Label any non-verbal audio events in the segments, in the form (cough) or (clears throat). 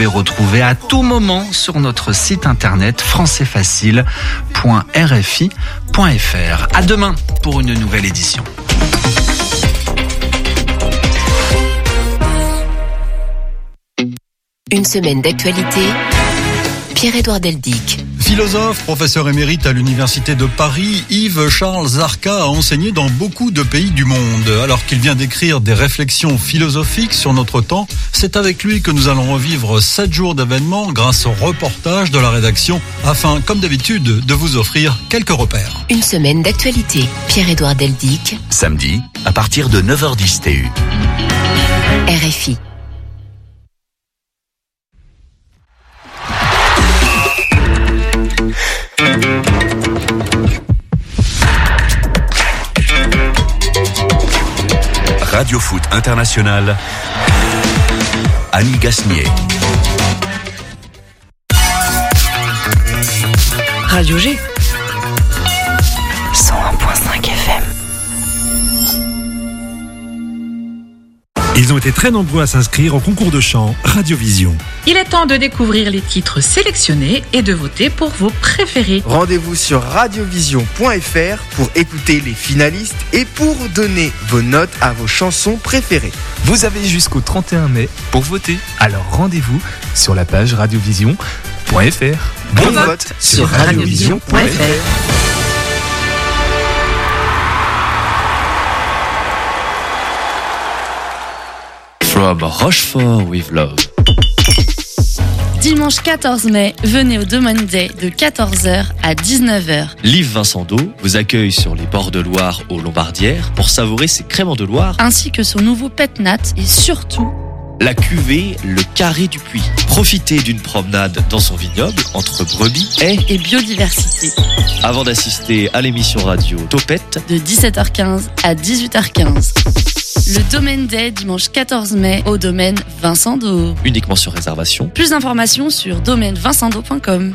pouvez retrouver à tout moment sur notre site internet françaisfacile.rfi.fr. À demain pour une nouvelle édition. Une semaine d'actualité. Pierre-Édouard Deldic. Philosophe, professeur émérite à l'Université de Paris, Yves Charles Zarka a enseigné dans beaucoup de pays du monde. Alors qu'il vient d'écrire des réflexions philosophiques sur notre temps, c'est avec lui que nous allons revivre sept jours d'événements grâce au reportage de la rédaction afin, comme d'habitude, de vous offrir quelques repères. Une semaine d'actualité. Pierre-Édouard Deldic. Samedi, à partir de 9h10 TU. RFI. Radio Foot International. Annie Gasnier. Radio G. Ils ont été très nombreux à s'inscrire au concours de chant Radiovision. Il est temps de découvrir les titres sélectionnés et de voter pour vos préférés. Rendez-vous sur radiovision.fr pour écouter les finalistes et pour donner vos notes à vos chansons préférées. Vous avez jusqu'au 31 mai pour voter. Alors rendez-vous sur la page radiovision.fr. Bon, vote sur radiovision.fr. From Rochefort with Love. Dimanche 14 mai, venez au Domaine Day de 14h à 19h. Liv Vincent Do vous accueille sur les bords de Loire aux Lombardières pour savourer ses créments de Loire Ainsi que son nouveau pet nat et surtout la cuvée Le Carré du Puy. Profitez d'une promenade dans son vignoble entre brebis, haies et biodiversité. Avant d'assister à l'émission radio Topette de 17h15 à 18h15. Le Domaine Day dimanche 14 mai au domaine Vincent Do. Uniquement sur réservation. Plus d'informations sur domainevincentdo.com.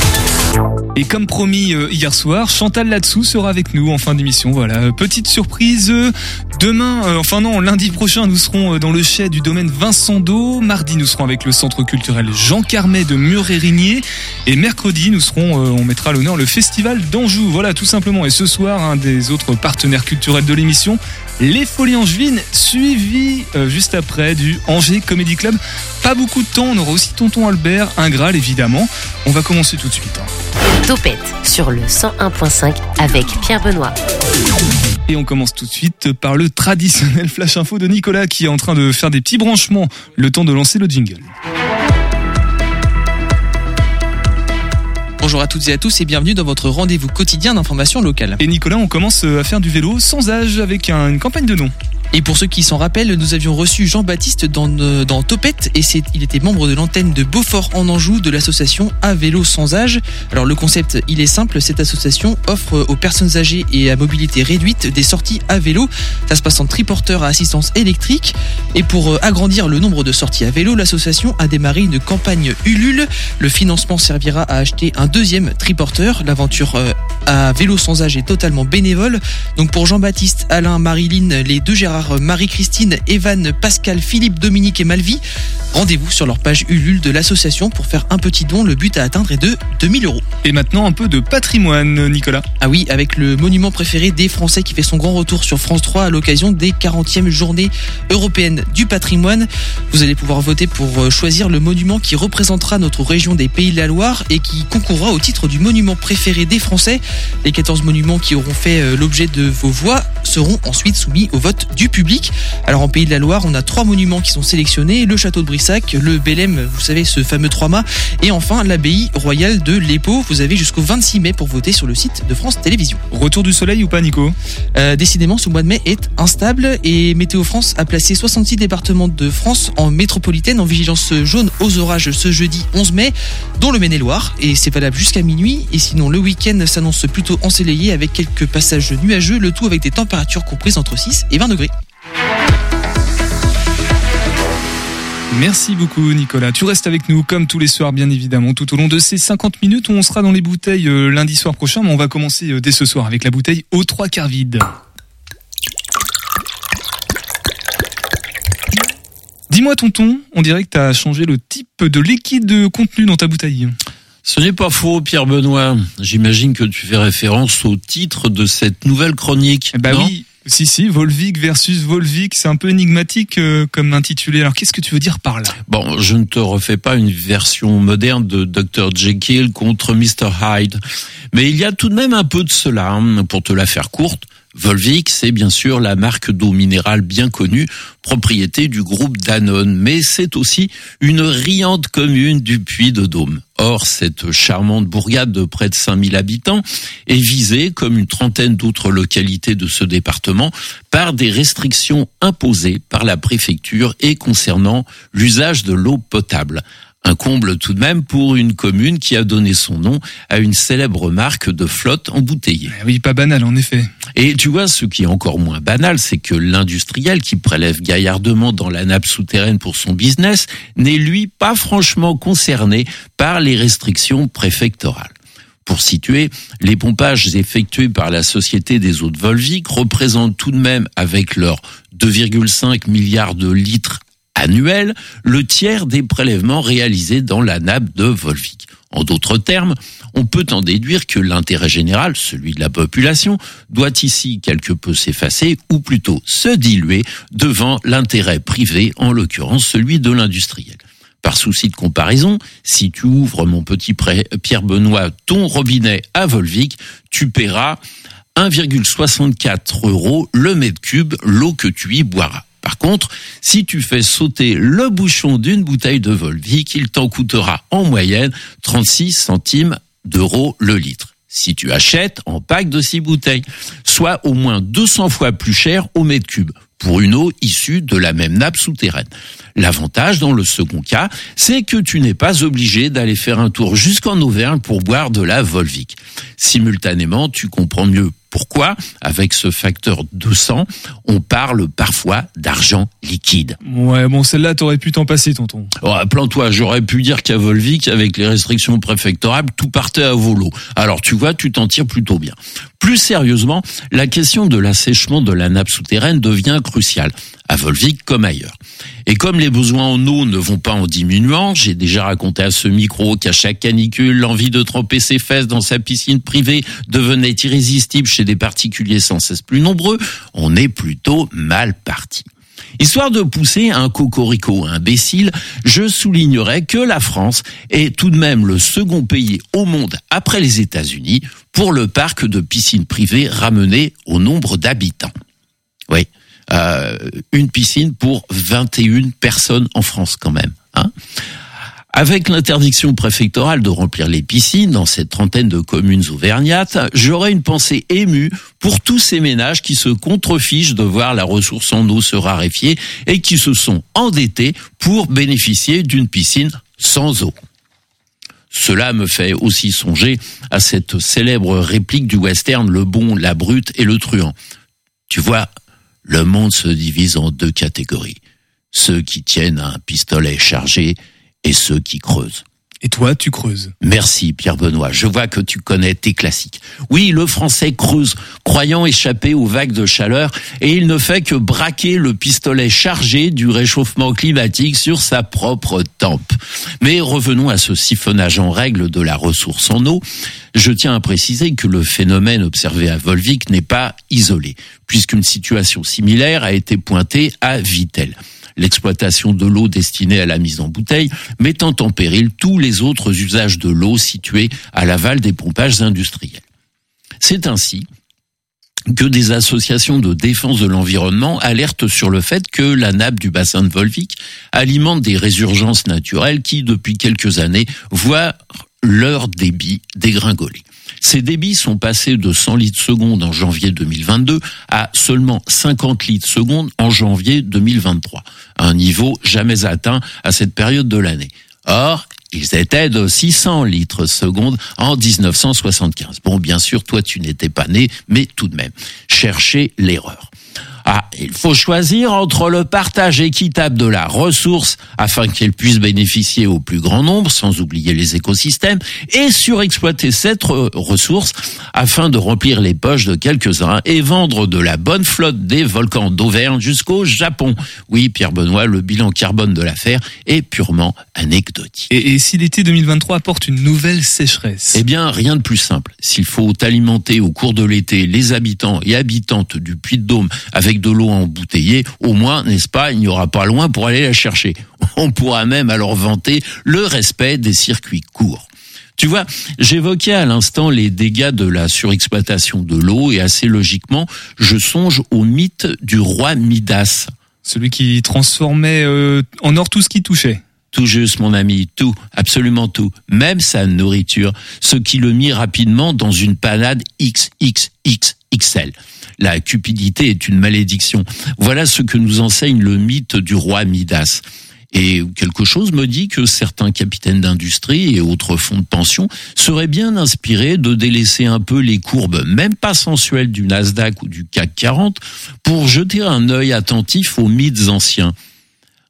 Et comme promis euh, hier soir, Chantal Latsou sera avec nous en fin d'émission. Voilà, petite surprise. euh, Demain, euh, enfin non, lundi prochain, nous serons dans le chai du domaine Vincent Do. Mardi, nous serons avec le centre culturel Jean Carmet de Mur-et-Rigné. Et mercredi, nous serons, on mettra à l'honneur le festival d'Anjou. Voilà, tout simplement. Et ce soir, un des autres partenaires culturels de l'émission, les Folies Angevines, suivi juste après du Angers Comedy Club. Pas beaucoup de temps, on aura aussi Tonton Albert, un Graal évidemment. On va commencer tout de suite. hein. Topette sur le 101.5 avec Pierre Benoît. Et on commence tout de suite par le traditionnel flash info de Nicolas qui est en train de faire des petits branchements le temps de lancer le jingle. Bonjour à toutes et à tous et bienvenue dans votre rendez-vous quotidien d'information locale. Et Nicolas, on commence à faire du vélo sans âge avec un- une campagne de nom. Et pour ceux qui s'en rappellent, nous avions reçu Jean-Baptiste dans, euh, dans Topette et il était membre de l'antenne de Beaufort en Anjou de l'association À Vélo Sans Âge. Alors le concept, il est simple, cette association offre aux personnes âgées et à mobilité réduite des sorties à vélo. Ça se passe en triporteur à assistance électrique. Et pour euh, agrandir le nombre de sorties à vélo, l'association a démarré une campagne Ulule. Le financement servira à acheter un deuxième triporteur. L'aventure euh, à vélo sans âge est totalement bénévole. Donc pour Jean-Baptiste, Alain, Marilyn, les deux Gérard, Marie-Christine, Evan, Pascal, Philippe, Dominique et Malvi, rendez-vous sur leur page Ulule de l'association pour faire un petit don. Le but à atteindre est de 2000 euros. Et maintenant un peu de patrimoine, Nicolas. Ah oui, avec le monument préféré des Français qui fait son grand retour sur France 3 à l'occasion des 40e journées européennes du patrimoine. Vous allez pouvoir voter pour euh, choisir le monument qui représentera notre région des Pays de la Loire et qui concourra au titre du monument préféré des Français. Les 14 monuments qui auront fait euh, l'objet de vos voix seront ensuite soumis au vote du public. Alors en Pays de la Loire, on a trois monuments qui sont sélectionnés, le château de Brissac, le Bélem, vous savez ce fameux trois-mâts, et enfin l'abbaye royale de l'Épau. Vous avez jusqu'au 26 mai pour voter sur le site de France Télévisions. Retour du soleil ou pas, Nico? Euh, décidément, ce mois de mai est instable et Météo France a placé 66 départements de France en métropolitaine en vigilance jaune aux orages ce jeudi 11 mai, dont le Maine-et-Loire. Et c'est valable jusqu'à minuit. Et sinon, le week-end s'annonce plutôt ensoleillé avec quelques passages nuageux, le tout avec des températures comprises entre 6 et 20 degrés. Merci beaucoup Nicolas. Tu restes avec nous comme tous les soirs bien évidemment tout au long de ces 50 minutes où on sera dans les bouteilles euh, lundi soir prochain mais on va commencer euh, dès ce soir avec la bouteille aux trois quarts vide. Dis-moi tonton, on dirait que tu as changé le type de liquide contenu dans ta bouteille. Ce n'est pas faux, Pierre Benoît. J'imagine que tu fais référence au titre de cette nouvelle chronique. Bah non? oui, si si, Volvic versus Volvic, c'est un peu énigmatique euh, comme intitulé. Alors qu'est-ce que tu veux dire par là? Bon, je ne te refais pas une version moderne de Dr. Jekyll contre Mr. Hyde. Mais il y a tout de même un peu de cela, hein, pour te la faire courte. Volvic, c'est bien sûr la marque d'eau minérale bien connue, propriété du groupe Danone, mais c'est aussi une riante commune du Puy de Dôme. Or, cette charmante bourgade de près de 5000 habitants est visée, comme une trentaine d'autres localités de ce département, par des restrictions imposées par la préfecture et concernant l'usage de l'eau potable. Un comble tout de même pour une commune qui a donné son nom à une célèbre marque de flotte embouteillée. Ah Oui, pas banal en effet. Et tu vois, ce qui est encore moins banal, c'est que l'industriel qui prélève gaillardement dans la nappe souterraine pour son business n'est lui pas franchement concerné par les restrictions préfectorales. Pour situer, les pompages effectués par la Société des eaux de Volvic représentent tout de même, avec leurs 2,5 milliards de litres annuels, le tiers des prélèvements réalisés dans la nappe de Volvic. En d'autres termes, on peut en déduire que l'intérêt général, celui de la population, doit ici quelque peu s'effacer, ou plutôt se diluer, devant l'intérêt privé, en l'occurrence celui de l'industriel. Par souci de comparaison, si tu ouvres, mon petit Pierre Benoît, ton robinet à Volvic, tu paieras 1,64 euros le mètre cube l'eau que tu y boiras. Par contre, si tu fais sauter le bouchon d'une bouteille de Volvic, il t'en coûtera en moyenne 36 centimes d'euros le litre. Si tu achètes en pack de 6 bouteilles, soit au moins 200 fois plus cher au mètre cube pour une eau issue de la même nappe souterraine. L'avantage dans le second cas, c'est que tu n'es pas obligé d'aller faire un tour jusqu'en Auvergne pour boire de la Volvic. Simultanément, tu comprends mieux pourquoi, avec ce facteur 200, on parle parfois d'argent liquide. Ouais, bon, celle-là, t'aurais pu t'en passer, tonton. Oh, Plan-toi, j'aurais pu dire qu'à Volvic, avec les restrictions préfectorales, tout partait à volo. Alors tu vois, tu t'en tires plutôt bien. Plus sérieusement, la question de l'assèchement de la nappe souterraine devient cruciale, à Volvic comme ailleurs. Et comme les besoins en eau ne vont pas en diminuant, j'ai déjà raconté à ce micro qu'à chaque canicule, l'envie de tremper ses fesses dans sa piscine privée devenait irrésistible chez des particuliers sans cesse plus nombreux, on est plutôt mal parti. Histoire de pousser un cocorico imbécile, je soulignerai que la France est tout de même le second pays au monde après les États-Unis pour le parc de piscines privées ramené au nombre d'habitants. Oui, euh, une piscine pour 21 personnes en France quand même. Hein avec l'interdiction préfectorale de remplir les piscines dans cette trentaine de communes auvergnates, j'aurais une pensée émue pour tous ces ménages qui se contrefichent de voir la ressource en eau se raréfier et qui se sont endettés pour bénéficier d'une piscine sans eau. Cela me fait aussi songer à cette célèbre réplique du western Le bon, la brute et le truand. Tu vois, le monde se divise en deux catégories. Ceux qui tiennent un pistolet chargé et ceux qui creusent. Et toi, tu creuses. Merci Pierre Benoît, je vois que tu connais tes classiques. Oui, le français creuse, croyant échapper aux vagues de chaleur, et il ne fait que braquer le pistolet chargé du réchauffement climatique sur sa propre tempe. Mais revenons à ce siphonnage en règle de la ressource en eau. Je tiens à préciser que le phénomène observé à Volvic n'est pas isolé, puisqu'une situation similaire a été pointée à Vittel l'exploitation de l'eau destinée à la mise en bouteille, mettant en péril tous les autres usages de l'eau situés à l'aval des pompages industriels. C'est ainsi que des associations de défense de l'environnement alertent sur le fait que la nappe du bassin de Volvic alimente des résurgences naturelles qui, depuis quelques années, voient leur débit dégringoler. Ces débits sont passés de 100 litres seconde en janvier 2022 à seulement 50 litres seconde en janvier 2023, un niveau jamais atteint à cette période de l'année. Or, ils étaient de 600 litres seconde en 1975. Bon, bien sûr, toi, tu n'étais pas né, mais tout de même, cherchez l'erreur. Ah, il faut choisir entre le partage équitable de la ressource afin qu'elle puisse bénéficier au plus grand nombre, sans oublier les écosystèmes, et surexploiter cette re- ressource afin de remplir les poches de quelques-uns et vendre de la bonne flotte des volcans d'Auvergne jusqu'au Japon. Oui, Pierre Benoît, le bilan carbone de l'affaire est purement anecdotique. Et, et si l'été 2023 apporte une nouvelle sécheresse? Eh bien, rien de plus simple. S'il faut alimenter au cours de l'été les habitants et habitantes du Puy-de-Dôme avec de l'eau embouteillée, au moins, n'est-ce pas, il n'y aura pas loin pour aller la chercher. (laughs) On pourra même alors vanter le respect des circuits courts. Tu vois, j'évoquais à l'instant les dégâts de la surexploitation de l'eau et assez logiquement, je songe au mythe du roi Midas. Celui qui transformait euh, en or tout ce qui touchait. Tout juste, mon ami, tout, absolument tout, même sa nourriture, ce qui le mit rapidement dans une panade XXXXL. La cupidité est une malédiction. Voilà ce que nous enseigne le mythe du roi Midas. Et quelque chose me dit que certains capitaines d'industrie et autres fonds de pension seraient bien inspirés de délaisser un peu les courbes, même pas sensuelles du Nasdaq ou du CAC 40, pour jeter un œil attentif aux mythes anciens.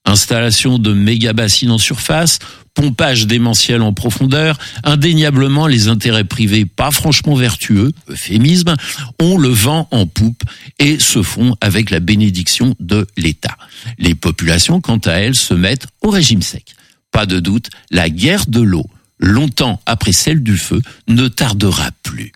Installation de méga bassines en surface, pompage démentiel en profondeur, indéniablement les intérêts privés pas franchement vertueux, euphémisme, ont le vent en poupe et se font avec la bénédiction de l'État. Les populations, quant à elles, se mettent au régime sec. Pas de doute, la guerre de l'eau, longtemps après celle du feu, ne tardera plus.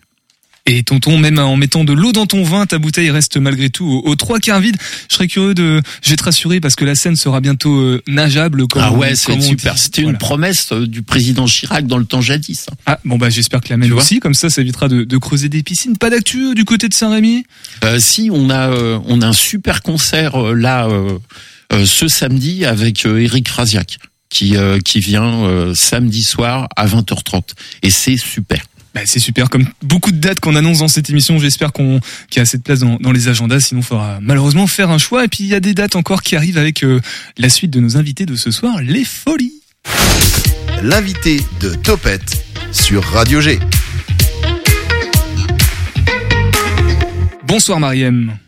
Et tonton, même en mettant de l'eau dans ton vin, ta bouteille reste malgré tout aux, aux trois quarts vide. Je serais curieux de, je vais te rassurer parce que la Seine sera bientôt euh, nageable. Comme ah ouais, c'est super. C'était Voilà. une promesse euh, du président Chirac dans le temps jadis. hein. Ah bon bah j'espère que la vois aussi, comme ça ça évitera de, de creuser des piscines. Pas d'actu euh, du côté de Saint-Rémy? Euh, si on a euh, on a un super concert là ce samedi avec Eric Raziak qui euh, qui vient samedi soir à 20h30 et c'est super. Bah, c'est super, comme beaucoup de dates qu'on annonce dans cette émission, j'espère qu'on qu'il y a assez de place dans, dans les agendas, sinon il faudra malheureusement faire un choix. Et puis il y a des dates encore qui arrivent avec euh, la suite de nos invités de ce soir, les folies. L'invité de Topette sur Radio G. Bonsoir Mariem.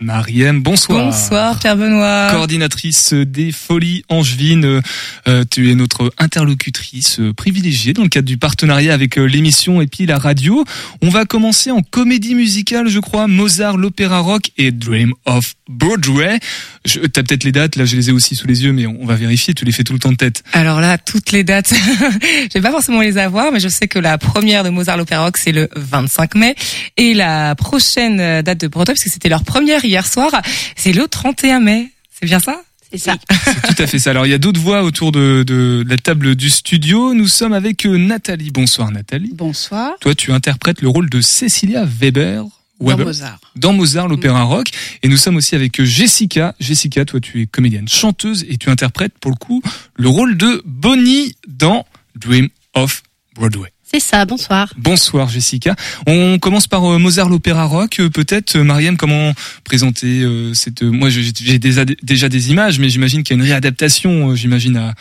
Mariem, bonsoir. Bonsoir Pierre Benoît. Coordinatrice des Folies Angevines, Euh, tu es notre interlocutrice privilégiée dans le cadre du partenariat avec euh, l'émission et puis la radio. On va commencer en comédie musicale, je crois, Mozart, l'opéra rock et Dream of Broadway. Je- T'as peut-être les dates, là je les ai aussi sous les yeux, mais on va vérifier, tu les fais tout le temps de tête. Alors là, toutes les dates, (laughs) je vais pas forcément les avoir, mais je sais que la première de Mozart l'Opéra Rock, c'est le 25 mai. Et la prochaine euh, date de Broadway, parce que c'était leur première hier soir, c'est le 31 mai. C'est bien ça? C'est ça. (laughs) Tout à fait ça. Alors il y a d'autres voix autour de, de la table du studio. Nous sommes avec euh, Nathalie. Bonsoir Nathalie. Bonsoir. Toi tu interprètes le rôle de Cecilia Weber. Dans. Mozart. Dans Mozart, l'opéra rock. Et nous sommes aussi avec Jessica. Jessica, toi, tu es comédienne chanteuse et tu interprètes, pour le coup, le rôle de Bonnie dans Dream of Broadway. C'est ça, bonsoir. Bonsoir Jessica. On commence par euh, Mozart l'opéra rock. Euh, Peut-être euh, Mariam, comment présenter cette Moi, j'ai déjà, des images, mais j'imagine qu'il y a une réadaptation. j'imagine à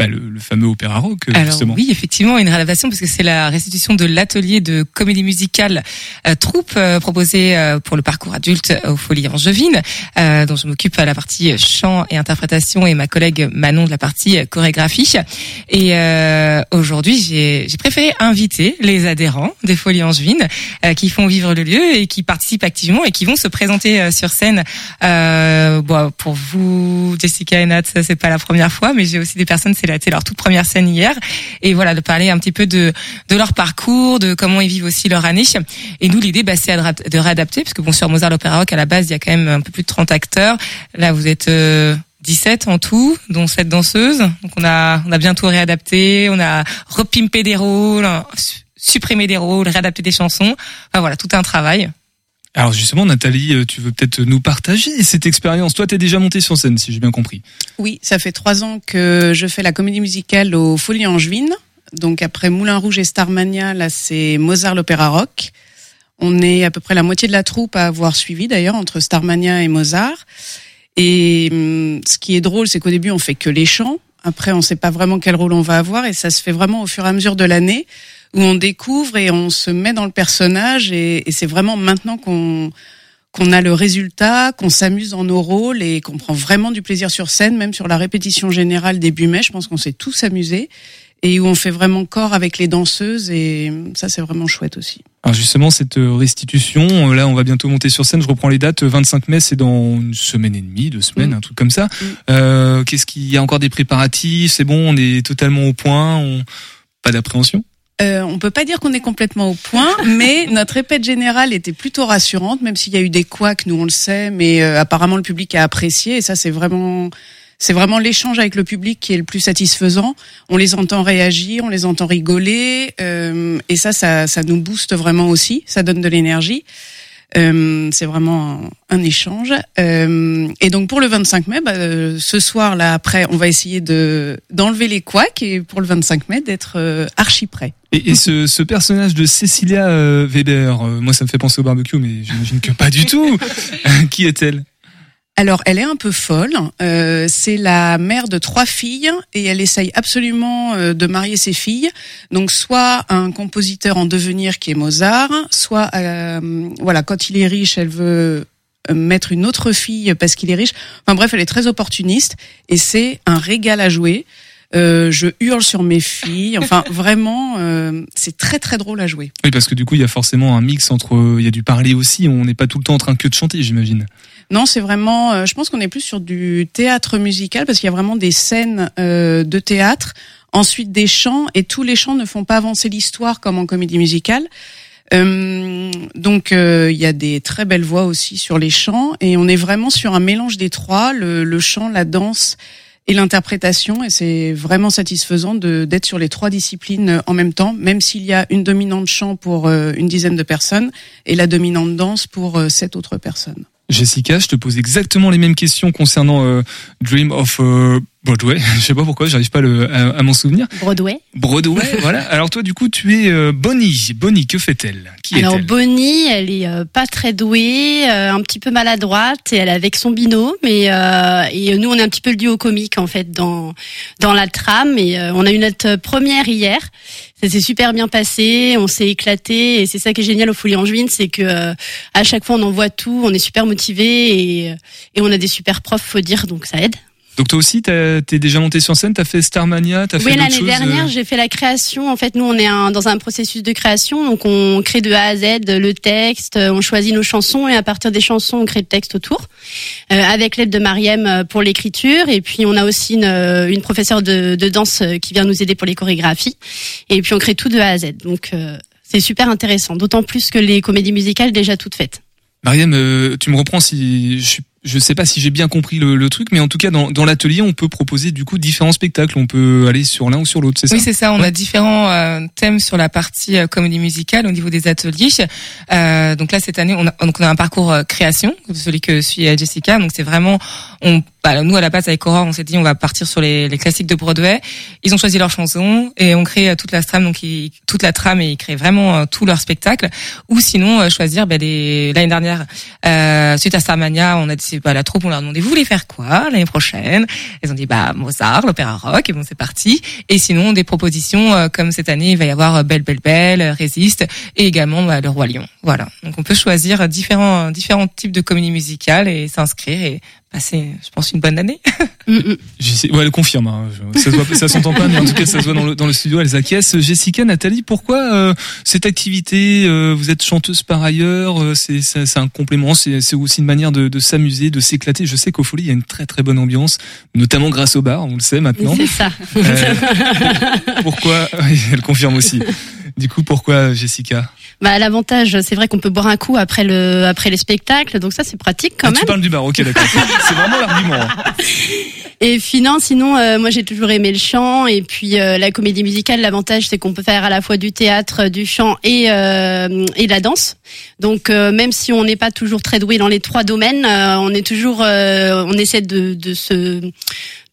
bah, le, le fameux opéra rock euh, Alors justement. oui, effectivement, une réadaptation parce que c'est la restitution de l'atelier de comédie musicale euh, troupe euh, proposé euh, pour le parcours adulte aux Folies Angevines, euh, dont je m'occupe à la partie chant et interprétation et ma collègue Manon de la partie euh, chorégraphie. Et euh, aujourd'hui, j'ai préféré inviter les adhérents des Folies Angevines euh, qui font vivre le lieu et qui participent activement et qui vont se présenter euh, sur scène. Euh, bon, pour vous, Jessica et Nat, c'est pas la première fois, mais j'ai aussi des personnes, c'est la- c'est leur toute première scène hier, et voilà de parler un petit peu de de leur parcours, de comment ils vivent aussi leur année. Et nous, l'idée, bah, c'est de réadapter, parce que bon, sur Mozart l'Opéra Rock, à la base, il y a quand même un peu plus de 30 acteurs. Là, vous êtes euh, 17 en tout, dont 7 danseuses. Donc on a on a bientôt réadapté, on a repimpé des rôles, su- supprimé des rôles, réadapté des chansons. Enfin voilà, tout un travail. Alors justement, Nathalie, euh, tu veux peut-être nous partager cette expérience. Toi, t'es déjà montée sur scène, si j'ai bien compris. Oui, ça fait trois ans que je fais la comédie musicale aux Folies Angevines. Donc après Moulin Rouge et Starmania, là c'est Mozart l'Opéra Rock. On est à peu près la moitié de la troupe à avoir suivi d'ailleurs entre Starmania et Mozart. Et hum, ce qui est drôle, c'est qu'au début on fait que les chants. Après, on sait pas vraiment quel rôle on va avoir et ça se fait vraiment au fur et à mesure de l'année où on découvre et on se met dans le personnage et, et c'est vraiment maintenant qu'on qu'on a le résultat, qu'on s'amuse dans nos rôles et qu'on prend vraiment du plaisir sur scène, même sur la répétition générale début mai. Je pense qu'on s'est tous amusés et où on fait vraiment corps avec les danseuses et ça c'est vraiment chouette aussi. Alors justement cette euh, restitution, euh, là on va bientôt monter sur scène. Je reprends les dates. 25 mai, c'est dans une semaine et demie, deux semaines, Mm. un truc comme ça. Mm. Euh, Qu'est-ce qu'il y a encore des préparatifs? C'est bon, on est totalement au point. On... Pas d'appréhension? Euh, on peut pas dire qu'on est complètement au point, (laughs) mais notre répète générale était plutôt rassurante, même s'il y a eu des couacs, nous on le sait, mais euh, apparemment le public a apprécié et ça c'est vraiment c'est vraiment l'échange avec le public qui est le plus satisfaisant. On les entend réagir, on les entend rigoler euh, et ça, ça ça nous booste vraiment aussi, ça donne de l'énergie. Euh, c'est vraiment un, un échange. Euh, et donc pour le 25 mai, bah, euh, ce soir là après, on va essayer de d'enlever les couacs et pour le 25 mai d'être euh, archi prêt. Et, et ce, ce personnage de Cecilia euh, Weber, euh, moi ça me fait penser au barbecue, mais j'imagine que pas du tout. (laughs) Qui est-elle? Alors, elle est un peu folle. Euh, c'est la mère de trois filles et elle essaye absolument euh, de marier ses filles. Donc, soit un compositeur en devenir qui est Mozart, soit, euh, voilà, quand il est riche, elle veut euh, mettre une autre fille parce qu'il est riche. Enfin bref, elle est très opportuniste et c'est un régal à jouer. Euh, je hurle sur mes filles. Enfin, (laughs) vraiment, euh, c'est très très drôle à jouer. Oui, parce que du coup il y a forcément un mix entre, il y a du parler aussi. On n'est pas tout le temps en train que de chanter, j'imagine. Non, c'est vraiment. euh, je pense qu'on est plus sur du théâtre musical parce qu'il y a vraiment des scènes euh, de théâtre, ensuite des chants et tous les chants ne font pas avancer l'histoire comme en comédie musicale. Euh, donc il y a des très belles voix aussi sur les chants et on est vraiment sur un mélange des trois, le, le chant, la danse et l'interprétation et c'est vraiment satisfaisant d'être sur les trois disciplines en même temps, même s'il y a une dominante chant pour une dizaine de personnes et la dominante danse pour sept autres personnes. Jessica, je te pose exactement les mêmes questions concernant euh, Dream of euh, Broadway. (laughs) Je sais pas pourquoi, j'arrive pas à le- à, à m'en souvenir. Broadway. Broadway, (laughs) voilà. Alors toi, du coup, tu es euh, Bonnie. Bonnie, que fait-elle? Qui Alors est-elle? Bonnie, elle est euh, pas très douée, euh, un petit peu maladroite et elle est avec son binôme. Et, euh, et nous, on est un petit peu le duo comique en fait dans dans la trame. Et euh, on a eu notre première hier. Ça s'est super bien passé, on s'est éclaté et c'est ça qui est génial au Folie Angevine, c'est que euh, à chaque fois on envoie tout, on est super motivé et et on a des super profs, faut dire, donc ça aide. Donc toi aussi, t'as- t'es déjà monté sur scène, t'as fait Starmania, t'as fait Oui, l'année choses dernière, euh, j'ai fait la création. En fait, nous, on est un- dans un processus de création, donc on crée de A à Z le texte, euh, on choisit nos chansons et à partir des chansons, on crée le texte autour, euh, avec l'aide de Mariem euh, pour l'écriture. Et puis, on a aussi une, euh, une professeure de, de danse euh, qui vient nous aider pour les chorégraphies. Et puis, on crée tout de A à Z. Donc, euh, c'est super intéressant, d'autant plus que les comédies musicales déjà toutes faites. Mariam, euh, tu me reprends si je suis- je sais pas si j'ai bien compris le, le truc, mais en tout cas dans, dans l'atelier, on peut proposer du coup différents spectacles. On peut aller sur l'un ou sur l'autre, c'est ça? Oui, c'est ça. On a différents euh, thèmes sur la partie euh, comédie musicale au niveau des ateliers. Euh, donc là, cette année, on a, donc on a un parcours euh, création, celui que suit euh, Jessica. Donc c'est vraiment, on, bah, nous à la base avec Aurore, on s'est dit on va partir sur les, les classiques de Broadway. Ils ont choisi leurs chansons et on crée euh, toute la trame, donc ils- toute la trame et ils créent vraiment euh, tout leur spectacle. Ou sinon euh, choisir bah, l'année dernière euh, suite à Starmania, on a dit bah, la troupe, on leur a demandé vous voulez faire quoi l'année prochaine? Ils ont dit bah Mozart, l'opéra rock et bon c'est parti. Et sinon des propositions comme cette année il va y avoir Belle Belle Belle, Résiste et également bah, le Roi Lion. Voilà. Donc on peut choisir différents différents types de comédies musicales et s'inscrire et passer je pense une bonne année. (laughs) J'essaie- Ouais, elle confirme. hein. Ça, se voit- ça s'entend pas, mais en tout cas, ça se voit dans le, dans le studio. Elles acquiescent. Jessica, Nathalie, pourquoi euh, cette activité euh, Vous êtes chanteuse par ailleurs. euh, c'est c'est- c'est un complément. C'est c'est aussi une manière de, de s'amuser, de s'éclater. Je sais qu'au Folie, il y a une très très bonne ambiance, notamment grâce au bar. On le sait maintenant. C'est ça. Euh, pourquoi? Oui, Elle confirme aussi. Du coup, pourquoi Jessica? Bah, l'avantage, c'est vrai qu'on peut boire un coup après le après les spectacles, donc ça c'est pratique quand Ah, même. Tu parles du bar. Ok, d'accord. (laughs) C'est vraiment l'argument. hein. Et puis non, sinon, euh, moi j'ai toujours aimé le chant et puis euh, la comédie musicale. L'avantage, c'est qu'on peut faire à la fois du théâtre, du chant et euh, et de la danse. Donc euh, même si on n'est pas toujours très doué dans les trois domaines, euh, on est toujours, euh, on essaie de de se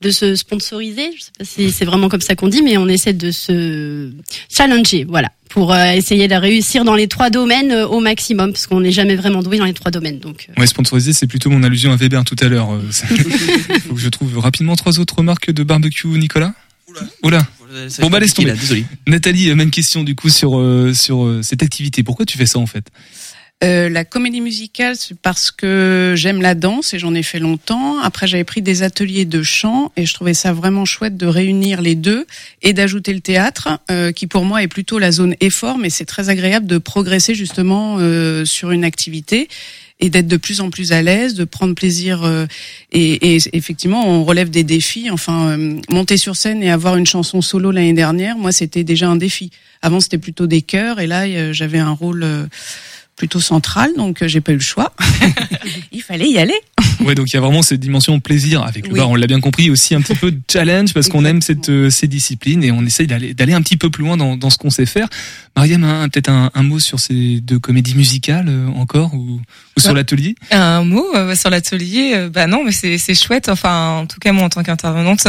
de se sponsoriser. Je sais pas si c'est vraiment comme ça qu'on dit, mais on essaie de se challenger, voilà, pour euh, essayer de réussir dans les trois domaines euh, au maximum, parce qu'on n'est jamais vraiment doué dans les trois domaines. Donc euh, Ouais, sponsorisé, c'est plutôt mon allusion à Weber tout à l'heure. Euh, c'est- (laughs) Faut que je trouve rapidement trois autres marques de barbecue, Nicolas. Oula. c'est Bon bah laisse tomber. là, désolé. Nathalie, même question du coup sur euh, sur euh, cette activité. Pourquoi tu fais ça en fait? Euh, la comédie musicale, c'est parce que j'aime la danse et j'en ai fait longtemps. Après, j'avais pris des ateliers de chant et je trouvais ça vraiment chouette de réunir les deux et d'ajouter le théâtre, euh, qui pour moi est plutôt la zone effort, mais c'est très agréable de progresser justement euh, sur une activité et d'être de plus en plus à l'aise, de prendre plaisir. euh, et, et effectivement, on relève des défis. Enfin, euh, monter sur scène et avoir une chanson solo l'année dernière, moi, c'était déjà un défi. Avant, c'était plutôt des chœurs, et là, euh, j'avais un rôle euh, plutôt central, donc euh, j'ai pas eu le choix. (laughs) Il fallait y aller. Ouais, donc il y a vraiment cette dimension plaisir avec le Oui. bar. On l'a bien compris aussi un petit peu de challenge parce qu'on aime cette euh, ces disciplines et on essaye d'aller d'aller un petit peu plus loin dans, dans ce qu'on sait faire. Mariam, un- peut-être un, un mot sur ces deux comédies musicales euh, encore ou, ou sur Ouais. l'atelier? Un mot euh, sur l'atelier, euh, bah non, mais c'est c'est chouette. Enfin, en tout cas moi en tant qu'intervenante,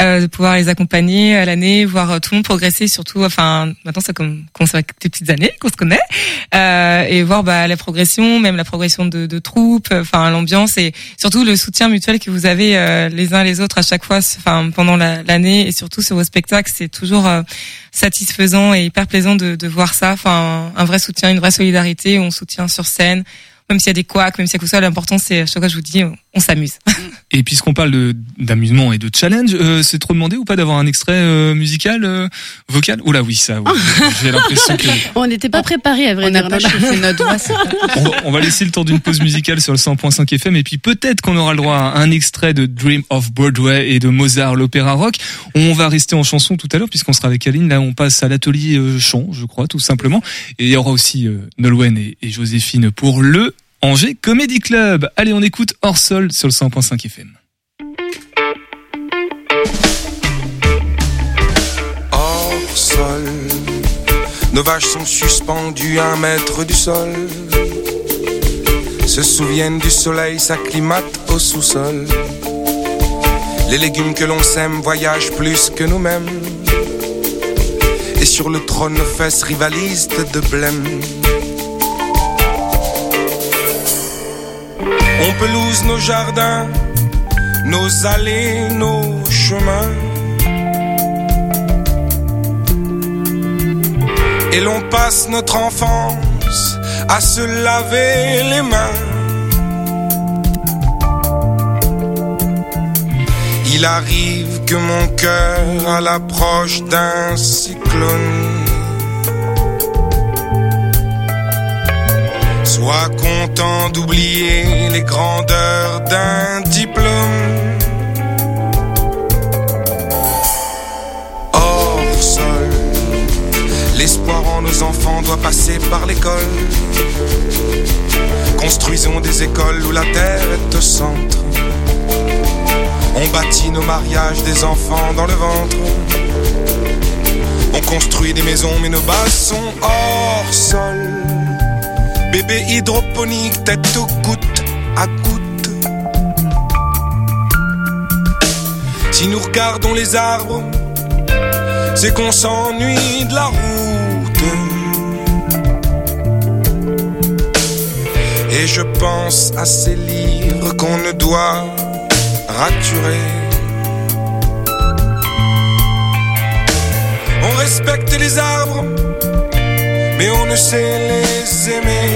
euh, de pouvoir les accompagner à l'année, voir tout le monde progresser. Surtout, enfin maintenant ça comme commence avec des petites années qu'on se connaît, euh, et voir bah la progression, même la progression de, de troupes, enfin l'ambiance et surtout le soutien mutuel que vous avez euh, les uns les autres à chaque fois, enfin pendant la- l'année et surtout sur vos spectacles, c'est toujours euh, satisfaisant et hyper plaisant de, de voir ça. Enfin, un vrai soutien, une vraie solidarité. On soutient sur scène, même s'il y a des couacs, même s'il y a tout ça. L'important, c'est chaque fois, je vous dis, on, on s'amuse. (laughs) Et puisqu'on parle de- d'amusement et de challenge, euh, c'est trop demandé ou pas d'avoir un extrait euh, musical, euh, vocal? Oula oui, ça. oui. (laughs) J'ai l'impression que On n'était pas préparé à vrai On dire. pas notre voix. (laughs) on va laisser le temps d'une pause musicale sur le 100.5 FM et puis peut-être qu'on aura le droit à un extrait de Dream of Broadway et de Mozart l'opéra rock. On va rester en chanson tout à l'heure puisqu'on sera avec Aline. Là, on passe à l'atelier euh, chant, je crois, tout simplement. Et il y aura aussi euh, Nolwenn et, et Joséphine pour le Angers Comedy Club. Allez, on écoute Hors Sol sur le 100.5 FM. hors sol. Nos vaches sont suspendues à un mètre du sol. Se souviennent du soleil, s'acclimatent au sous-sol. Les légumes que l'on sème voyagent plus que nous-mêmes. Et sur le trône, nos fesses rivalisent de blême. On pelouse nos jardins, nos allées, nos chemins. Et l'on passe notre enfance à se laver les mains. Il arrive que mon cœur, à l'approche d'un cyclone, soit content d'oublier les grandeurs d'un diplôme. Hors sol. L'espoir en nos enfants doit passer par l'école. Construisons des écoles où la terre est au centre. On bâtit nos mariages des enfants dans le ventre. On construit des maisons, mais nos bases sont hors sol. Bébé hydroponique, tête au goutte à goutte. Si nous regardons les arbres, c'est qu'on s'ennuie de la route. Et je pense à ces livres qu'on ne doit raturer. On respecte les arbres, mais on ne sait les aimer.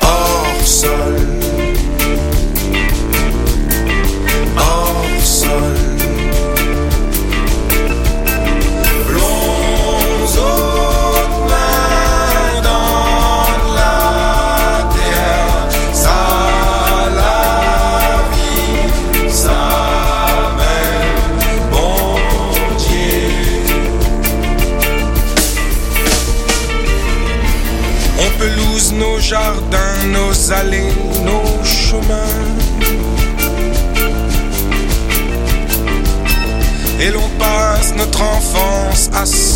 Hors sol.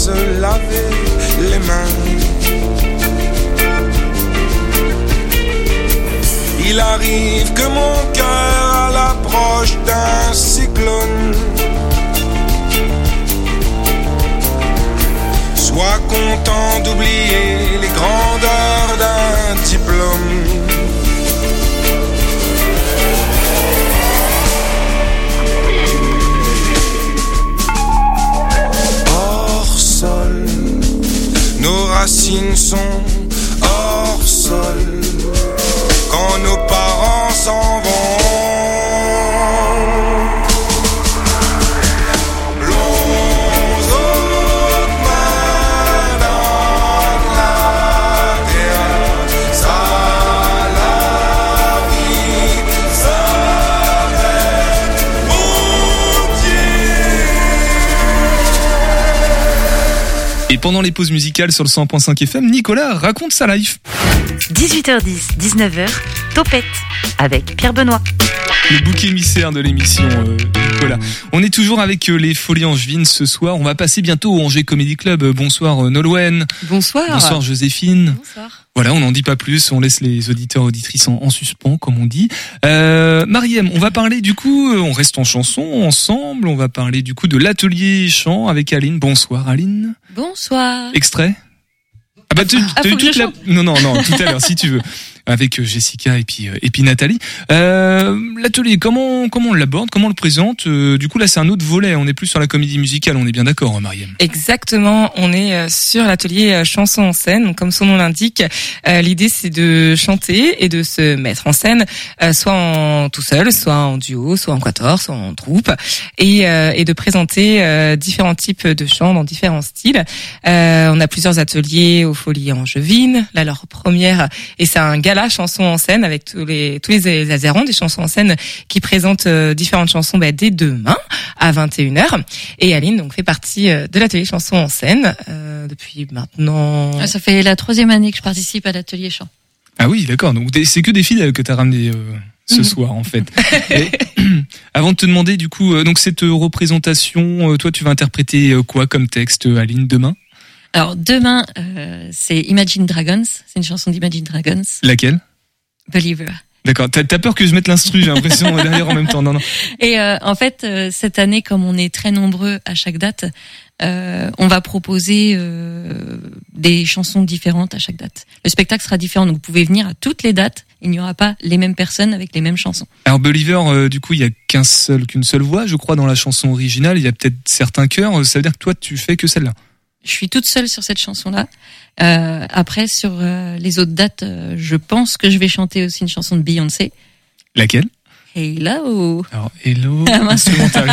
Se laver les mains. Il arrive que mon cœur à l'approche d'un cyclone soit content d'oublier les grandeurs signes sont pendant les pauses musicales sur le 100.5 FM, Nicolas raconte sa life. 18h10, 19h, Topette avec Pierre Benoît. Le bouc émissaire de l'émission, euh, Nicolas. On est toujours avec euh, les Folies Angevines ce soir. On va passer bientôt au Angers Comedy Club. Euh, Bonsoir euh, Nolwenn. Bonsoir. Bonsoir Joséphine. Bonsoir. Voilà, on n'en dit pas plus, on laisse les auditeurs auditrices en, en suspens, comme on dit. Euh, Mariem, on va parler du coup, euh, on reste en chanson ensemble, on va parler du coup de l'atelier chant avec Aline. Bonsoir Aline. Bonsoir. Extrait Ah bah tu, Ah, t'as eu toute la... Non, non, non, tout à l'heure, si tu veux. Avec euh, Jessica et puis, euh, et puis Nathalie. Euh, l'atelier, comment, comment on l'aborde, comment on le présente? Euh, Du coup là c'est un autre volet, on est plus sur la comédie musicale, on est bien d'accord Mariem Exactement, on est sur l'atelier chanson en scène. Comme son nom l'indique, l'idée c'est de chanter et de se mettre en scène, soit en tout seul, soit en duo, soit en quator, soit en troupe, et, et de présenter différents types de chants dans différents styles. On a plusieurs ateliers aux Folies Angevines. Là, leur première, et c'est un gala chanson en scène avec tous les tous les azérants des chansons en scène qui présentent euh, différentes chansons bah, dès demain à 21h. Et Aline donc fait partie euh, de l'atelier chanson en scène euh, depuis maintenant. Ah, Ça fait la troisième année que je participe à l'atelier chant. Ah oui, d'accord. Donc c'est que des fidèles que t'as ramené euh, ce Mhm. soir en fait. (laughs) Et, (clears throat) avant de te demander du coup, euh, donc cette représentation, euh, toi tu vas interpréter euh, quoi comme texte, Aline, demain? Alors demain, euh, c'est Imagine Dragons. C'est une chanson d'Imagine Dragons. Laquelle? Believer. D'accord. T'as as peur que je mette l'instru, j'ai l'impression derrière en même temps. Non, non. (laughs) Et euh, en fait, euh, cette année, comme on est très nombreux à chaque date, euh, on va proposer euh, des chansons différentes à chaque date. Le spectacle sera différent, donc vous pouvez venir à toutes les dates. Il n'y aura pas les mêmes personnes avec les mêmes chansons. Alors Believer, euh, du coup, il y a qu'un seul, qu'une seule voix, je crois, dans la chanson originale. Il y a peut-être certains chœurs. euh, Ça veut dire que toi, tu fais que celle-là. Je suis toute seule sur cette chanson-là. Euh, après, sur euh, les autres dates, euh, je pense que je vais chanter aussi une chanson de Beyoncé. Laquelle? Là-haut. Alors Hello, (laughs) Ah, instrumental.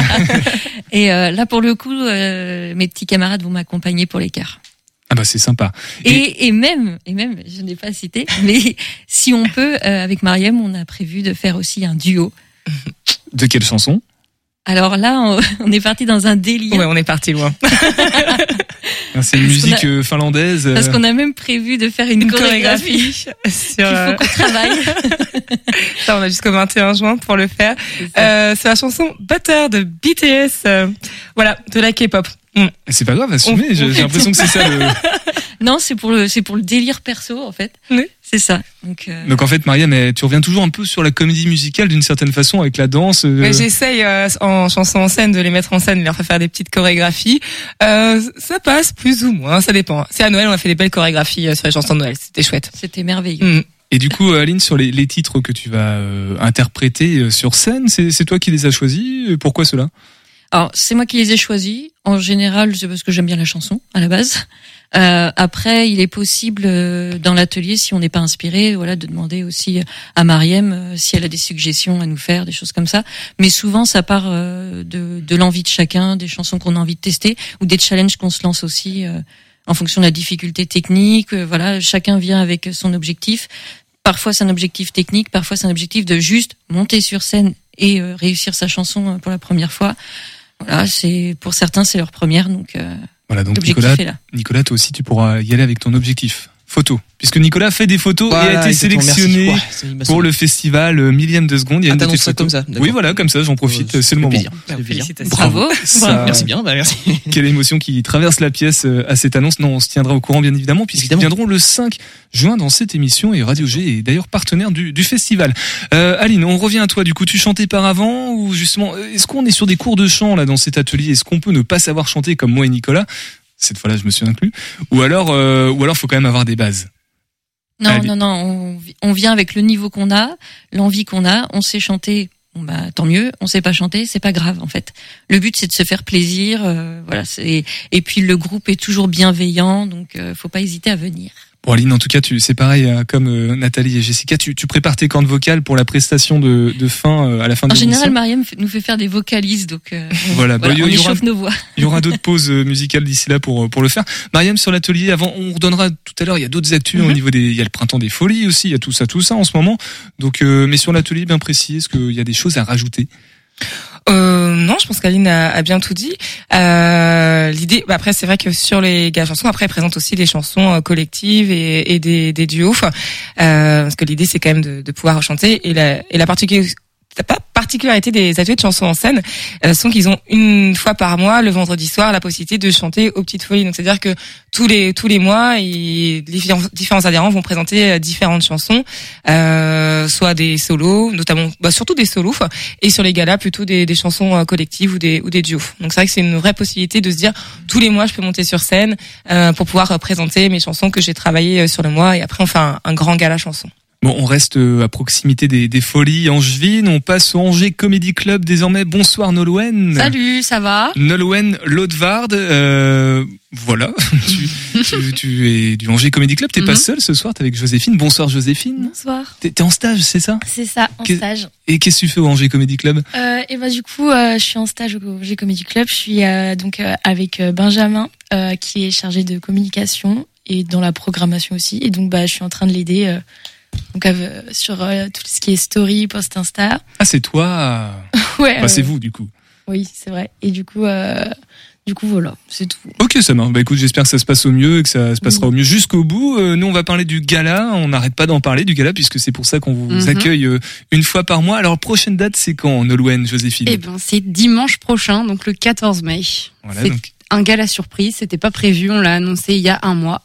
(laughs) Et euh, là, pour le coup, euh, mes petits camarades vont m'accompagner pour les chœurs. ah bah c'est sympa. Et, et même, et même, je n'ai pas cité, mais (laughs) si on peut, euh, avec Mariem, on a prévu de faire aussi un duo. De quelle chanson? Alors là, on, on est parti dans un délire. Ouais, on est parti loin. Ah, C'est une musique a- euh, finlandaise. euh, Parce qu'on a même prévu de faire une, Une chorégraphie. chorégraphie sur. Il euh, faut qu'on travaille. (laughs) Ça, on a jusqu'au 21 juin pour le faire. Euh, c'est la chanson Butter de BTS. euh, voilà, de la K-pop. Mm. C'est pas grave, assumez. On- J'ai l'impression que c'est ça le. (laughs) Non, c'est pour le, c'est pour le délire perso en fait. C'est ça. Donc, euh, Donc en fait, Maria, mais tu reviens toujours un peu sur la comédie musicale d'une certaine façon avec la danse. euh, Mais J'essaye euh, en chanson en scène de les mettre en scène, de leur faire faire des petites chorégraphies. Euh, ça passe plus ou moins, ça dépend. C'est à Noël, on a fait des belles chorégraphies euh, sur les chansons de Noël. C'était chouette. C'était merveilleux. Mm. Et du coup, Aline, sur les, les titres que tu vas euh, interpréter sur scène, c'est c'est toi qui les as choisis. Pourquoi cela? Alors, c'est moi qui les ai choisis. En général, c'est parce que j'aime bien la chanson à la base. Euh, après, il est possible euh, dans l'atelier, si on n'est pas inspiré, voilà, de demander aussi à Mariem euh, si elle a des suggestions à nous faire, des choses comme ça. Mais souvent, ça part euh, de, de l'envie de chacun, des chansons qu'on a envie de tester ou des challenges qu'on se lance aussi euh, en fonction de la difficulté technique. Voilà, chacun vient avec son objectif. Parfois, c'est un objectif technique, parfois, c'est un objectif de juste monter sur scène et réussir sa chanson pour la première fois. Voilà, c'est pour certains, c'est leur première, donc. euh, Voilà, donc Nicolas. Nicolas, toi aussi, tu pourras y aller avec ton objectif. Photo. Puisque Nicolas fait des photos et a été merci. sélectionné pour le festival euh, millième de seconde. Il y a Ah, une ça photos. comme ça. Oui, voilà, comme ça, j'en profite, c'est le moment. plaisir. Plaisir. Bravo. Ça- Merci bien, bah merci. Quelle émotion qui traverse la pièce euh, à cette annonce. Non, on se tiendra au courant, bien évidemment, puisqu'ils viendront le 5 juin dans cette émission et Radio G est d'ailleurs partenaire du, du festival. Euh, Aline, on revient à toi. Du coup, tu chantais par avant ou justement, est-ce qu'on est sur des cours de chant là dans cet atelier? Est-ce qu'on peut ne pas savoir chanter comme moi et Nicolas? Cette fois-là, je me suis inclus. Ou alors, euh, ou alors, faut quand même avoir des bases. Non, Allez. non, non, on, vi- on vient avec le niveau qu'on a, l'envie qu'on a, on sait chanter, bah tant mieux, on sait pas chanter, c'est pas grave en fait. Le but c'est de se faire plaisir, euh, voilà, et puis le groupe est toujours bienveillant, donc euh, faut pas hésiter à venir. Bon, Aline, en tout cas, tu, c'est pareil, hein, comme euh, Nathalie et Jessica, tu, tu prépares tes cordes vocales pour la prestation de, de fin euh, à la fin En de général, l'émission. Mariam nous fait faire des vocalises, donc euh, on, (laughs) Voilà, bah, il y on aura- nos voix. Il (laughs) y aura d'autres pauses euh, musicales d'ici là pour pour le faire. Mariam sur l'atelier avant on redonnera tout à l'heure il y a d'autres actus Mhm. au niveau des il y a le printemps des folies aussi, il y a tout ça tout ça en ce moment. Donc euh, mais sur l'atelier bien précis, est-ce qu'il y a des choses à rajouter? Euh, non, je pense qu'Aline a, a bien tout dit. Euh, L'idée, bah après c'est vrai que sur les galas chansons, après elle présente aussi des chansons euh, collectives et, et des, des duos, euh, parce que l'idée c'est quand même de, de pouvoir chanter et la, et la particularité la particularité des ateliers de chansons en scène. Euh, sont qu'ils ont une fois par mois le vendredi soir la possibilité de chanter aux petites folies. Donc c'est à dire que tous les tous les mois ils, les différents, adhérents vont présenter euh, différentes chansons euh, soit des solos notamment bah, surtout des solos et sur les galas plutôt des, des chansons euh, collectives ou des ou des duos. Donc c'est vrai que c'est une vraie possibilité de se dire tous les mois je peux monter sur scène euh, pour pouvoir euh, présenter mes chansons que j'ai travaillées sur le mois et après on fait un, un grand gala chanson Bon, on reste euh, à proximité des, des folies angevines. On passe au Angers Comedy Club désormais. Bonsoir Nolwenn. Salut, ça va Nolwenn Lodvard. Euh, voilà, (laughs) tu, tu, tu es du Angers Comedy Club. T'es pas Mhm. seule ce soir. T'es avec Joséphine. Bonsoir Joséphine. Bonsoir. T'es en stage, c'est ça? C'est ça, en stage. Et qu'est-ce que tu fais au Angers Comedy Club? Euh, et bah du coup, euh, je suis en stage au G Comedy Club. Je suis donc avec Benjamin, qui est chargé de communication et dans la programmation aussi. Et donc bah je suis en train de l'aider donc euh, sur euh, tout ce qui est story, post Insta. Ah, c'est toi. (laughs) Ouais. Enfin, c'est vous du coup. Oui, c'est vrai. Et du coup, euh, du coup voilà, c'est tout. Ok, ça marche. Bah écoute, j'espère que ça se passe au mieux et que ça se passera au mieux jusqu'au bout. Nous, on va parler du gala. On n'arrête pas d'en parler du gala puisque c'est pour ça qu'on vous Mhm. accueille une fois par mois. Alors, prochaine date, c'est quand, Nolwenn, Joséphine Eh ben, c'est dimanche prochain, donc le 14 mai. Voilà, donc. un gala surprise, c'était pas prévu, on l'a annoncé il y a un mois,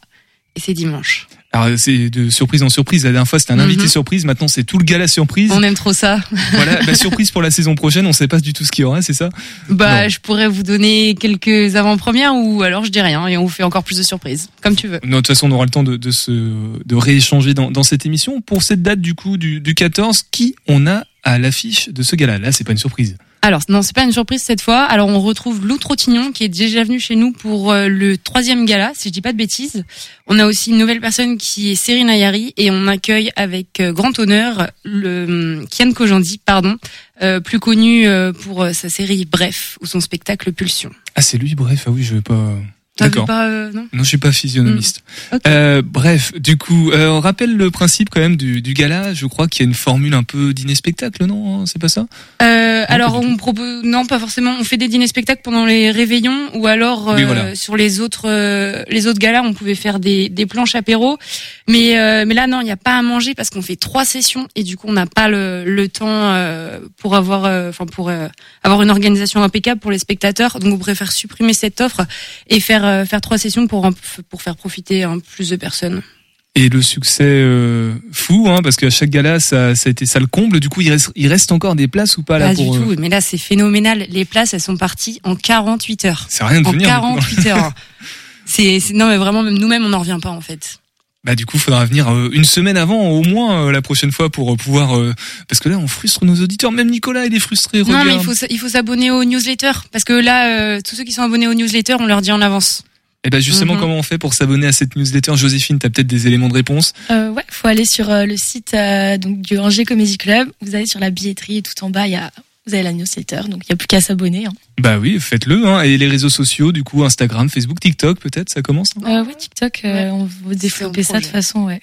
et c'est dimanche. Alors, c'est de surprise en surprise. La dernière fois, c'était un Mhm. invité surprise. Maintenant, c'est tout le gala surprise. On aime trop ça. (laughs) Voilà, bah, surprise pour la saison prochaine. On sait pas du tout ce qu'il y aura, c'est ça Bah, Non. je pourrais vous donner quelques avant-premières ou alors je dis rien et on vous fait encore plus de surprises, comme tu veux. Non, de toute façon, on aura le temps de, de se de rééchanger dans, dans cette émission. Pour cette date du coup du, du 14, qui on a à l'affiche de ce gala Là, c'est pas une surprise. Alors non, c'est pas une surprise cette fois. Alors on retrouve Lou Trottignon qui est déjà venu chez nous pour euh, le troisième gala, si je dis pas de bêtises. On a aussi une nouvelle personne qui est Serena Ayari et on accueille avec euh, grand honneur le hum, Kian Kojandi, pardon, euh, plus connu euh, pour sa série Bref ou son spectacle Pulsion. Ah, c'est lui. Bref, ah oui, je vais pas. D'accord. pas euh, non Non, je suis pas physionomiste. Mm. Ok. Euh, bref, du coup, euh, on rappelle le principe quand même du, du gala. Je crois qu'il y a une formule un peu dîner spectacle, non C'est pas ça? Euh, alors on propose non pas forcément on fait des dîners spectacles pendant les réveillons ou alors Oui, euh, voilà. sur les autres euh, les autres galas on pouvait faire des, des planches apéro mais euh, mais là non il n'y a pas à manger parce qu'on fait trois sessions et du coup on n'a pas le, le temps euh, pour avoir euh, enfin pour euh, avoir une organisation impeccable pour les spectateurs donc on préfère supprimer cette offre et faire euh, faire trois sessions pour pour faire profiter hein, plus de personnes. Et le succès euh, fou, hein, parce qu'à chaque gala, ça, ça a été ça le comble. Du coup, il reste, il reste encore des places ou pas là Pas pour du euh, tout, mais là c'est phénoménal. Les places elles sont parties en 48 heures. C'est rien de en venir, du coup. 48 heures. (laughs) C'est- non mais vraiment même nous-mêmes on n'en revient pas en fait. Bah du coup, faudra venir euh, une semaine avant au moins euh, la prochaine fois pour euh, pouvoir euh, parce que là on frustre nos auditeurs. Même Nicolas, il est frustré. Non regarde. mais il faut il faut s'abonner aux newsletters parce que là euh, tous ceux qui sont abonnés aux newsletters on leur dit en avance. Et ben justement, Mhm. comment on fait pour s'abonner à cette newsletter? Joséphine, t'as peut-être des éléments de réponse? Euh, ouais, faut aller sur euh, le site euh, donc du Angers Comedy Club. Vous allez sur la billetterie et tout en bas, il y a vous avez la newsletter, donc il y a plus qu'à s'abonner. Hein. Bah oui, faites-le. Hein. Et les réseaux sociaux, du coup, Instagram, Facebook, TikTok, peut-être, ça commence. non Euh, ouais, TikTok, euh, on veut développer ça de façon, ouais.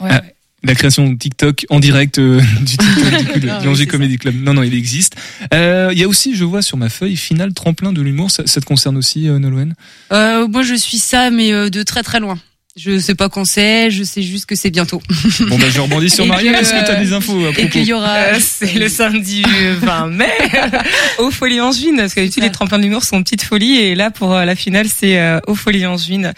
ouais, Ah, ouais. La création de TikTok en direct euh, (laughs) du TikTok du coup, de oui, Angers Comedy Club. Non, non, il existe. Euh, Il y a aussi, je vois sur ma feuille, finale tremplin de l'humour. Ça, ça te concerne aussi, euh, Nolwenn? Euh, moi je suis ça mais euh, de très très loin. Je sais pas quand c'est, je sais juste que c'est bientôt. (laughs) Bon bah je rebondis sur Et que, Est-ce que t'as euh, des infos à et propos qu'il y aura Euh, c'est le samedi (laughs) 20 mai (laughs) au Folie Angevine parce que d'habitude les tremplins de l'humour sont petites folies et là pour euh, la finale c'est euh, au Folie Angevine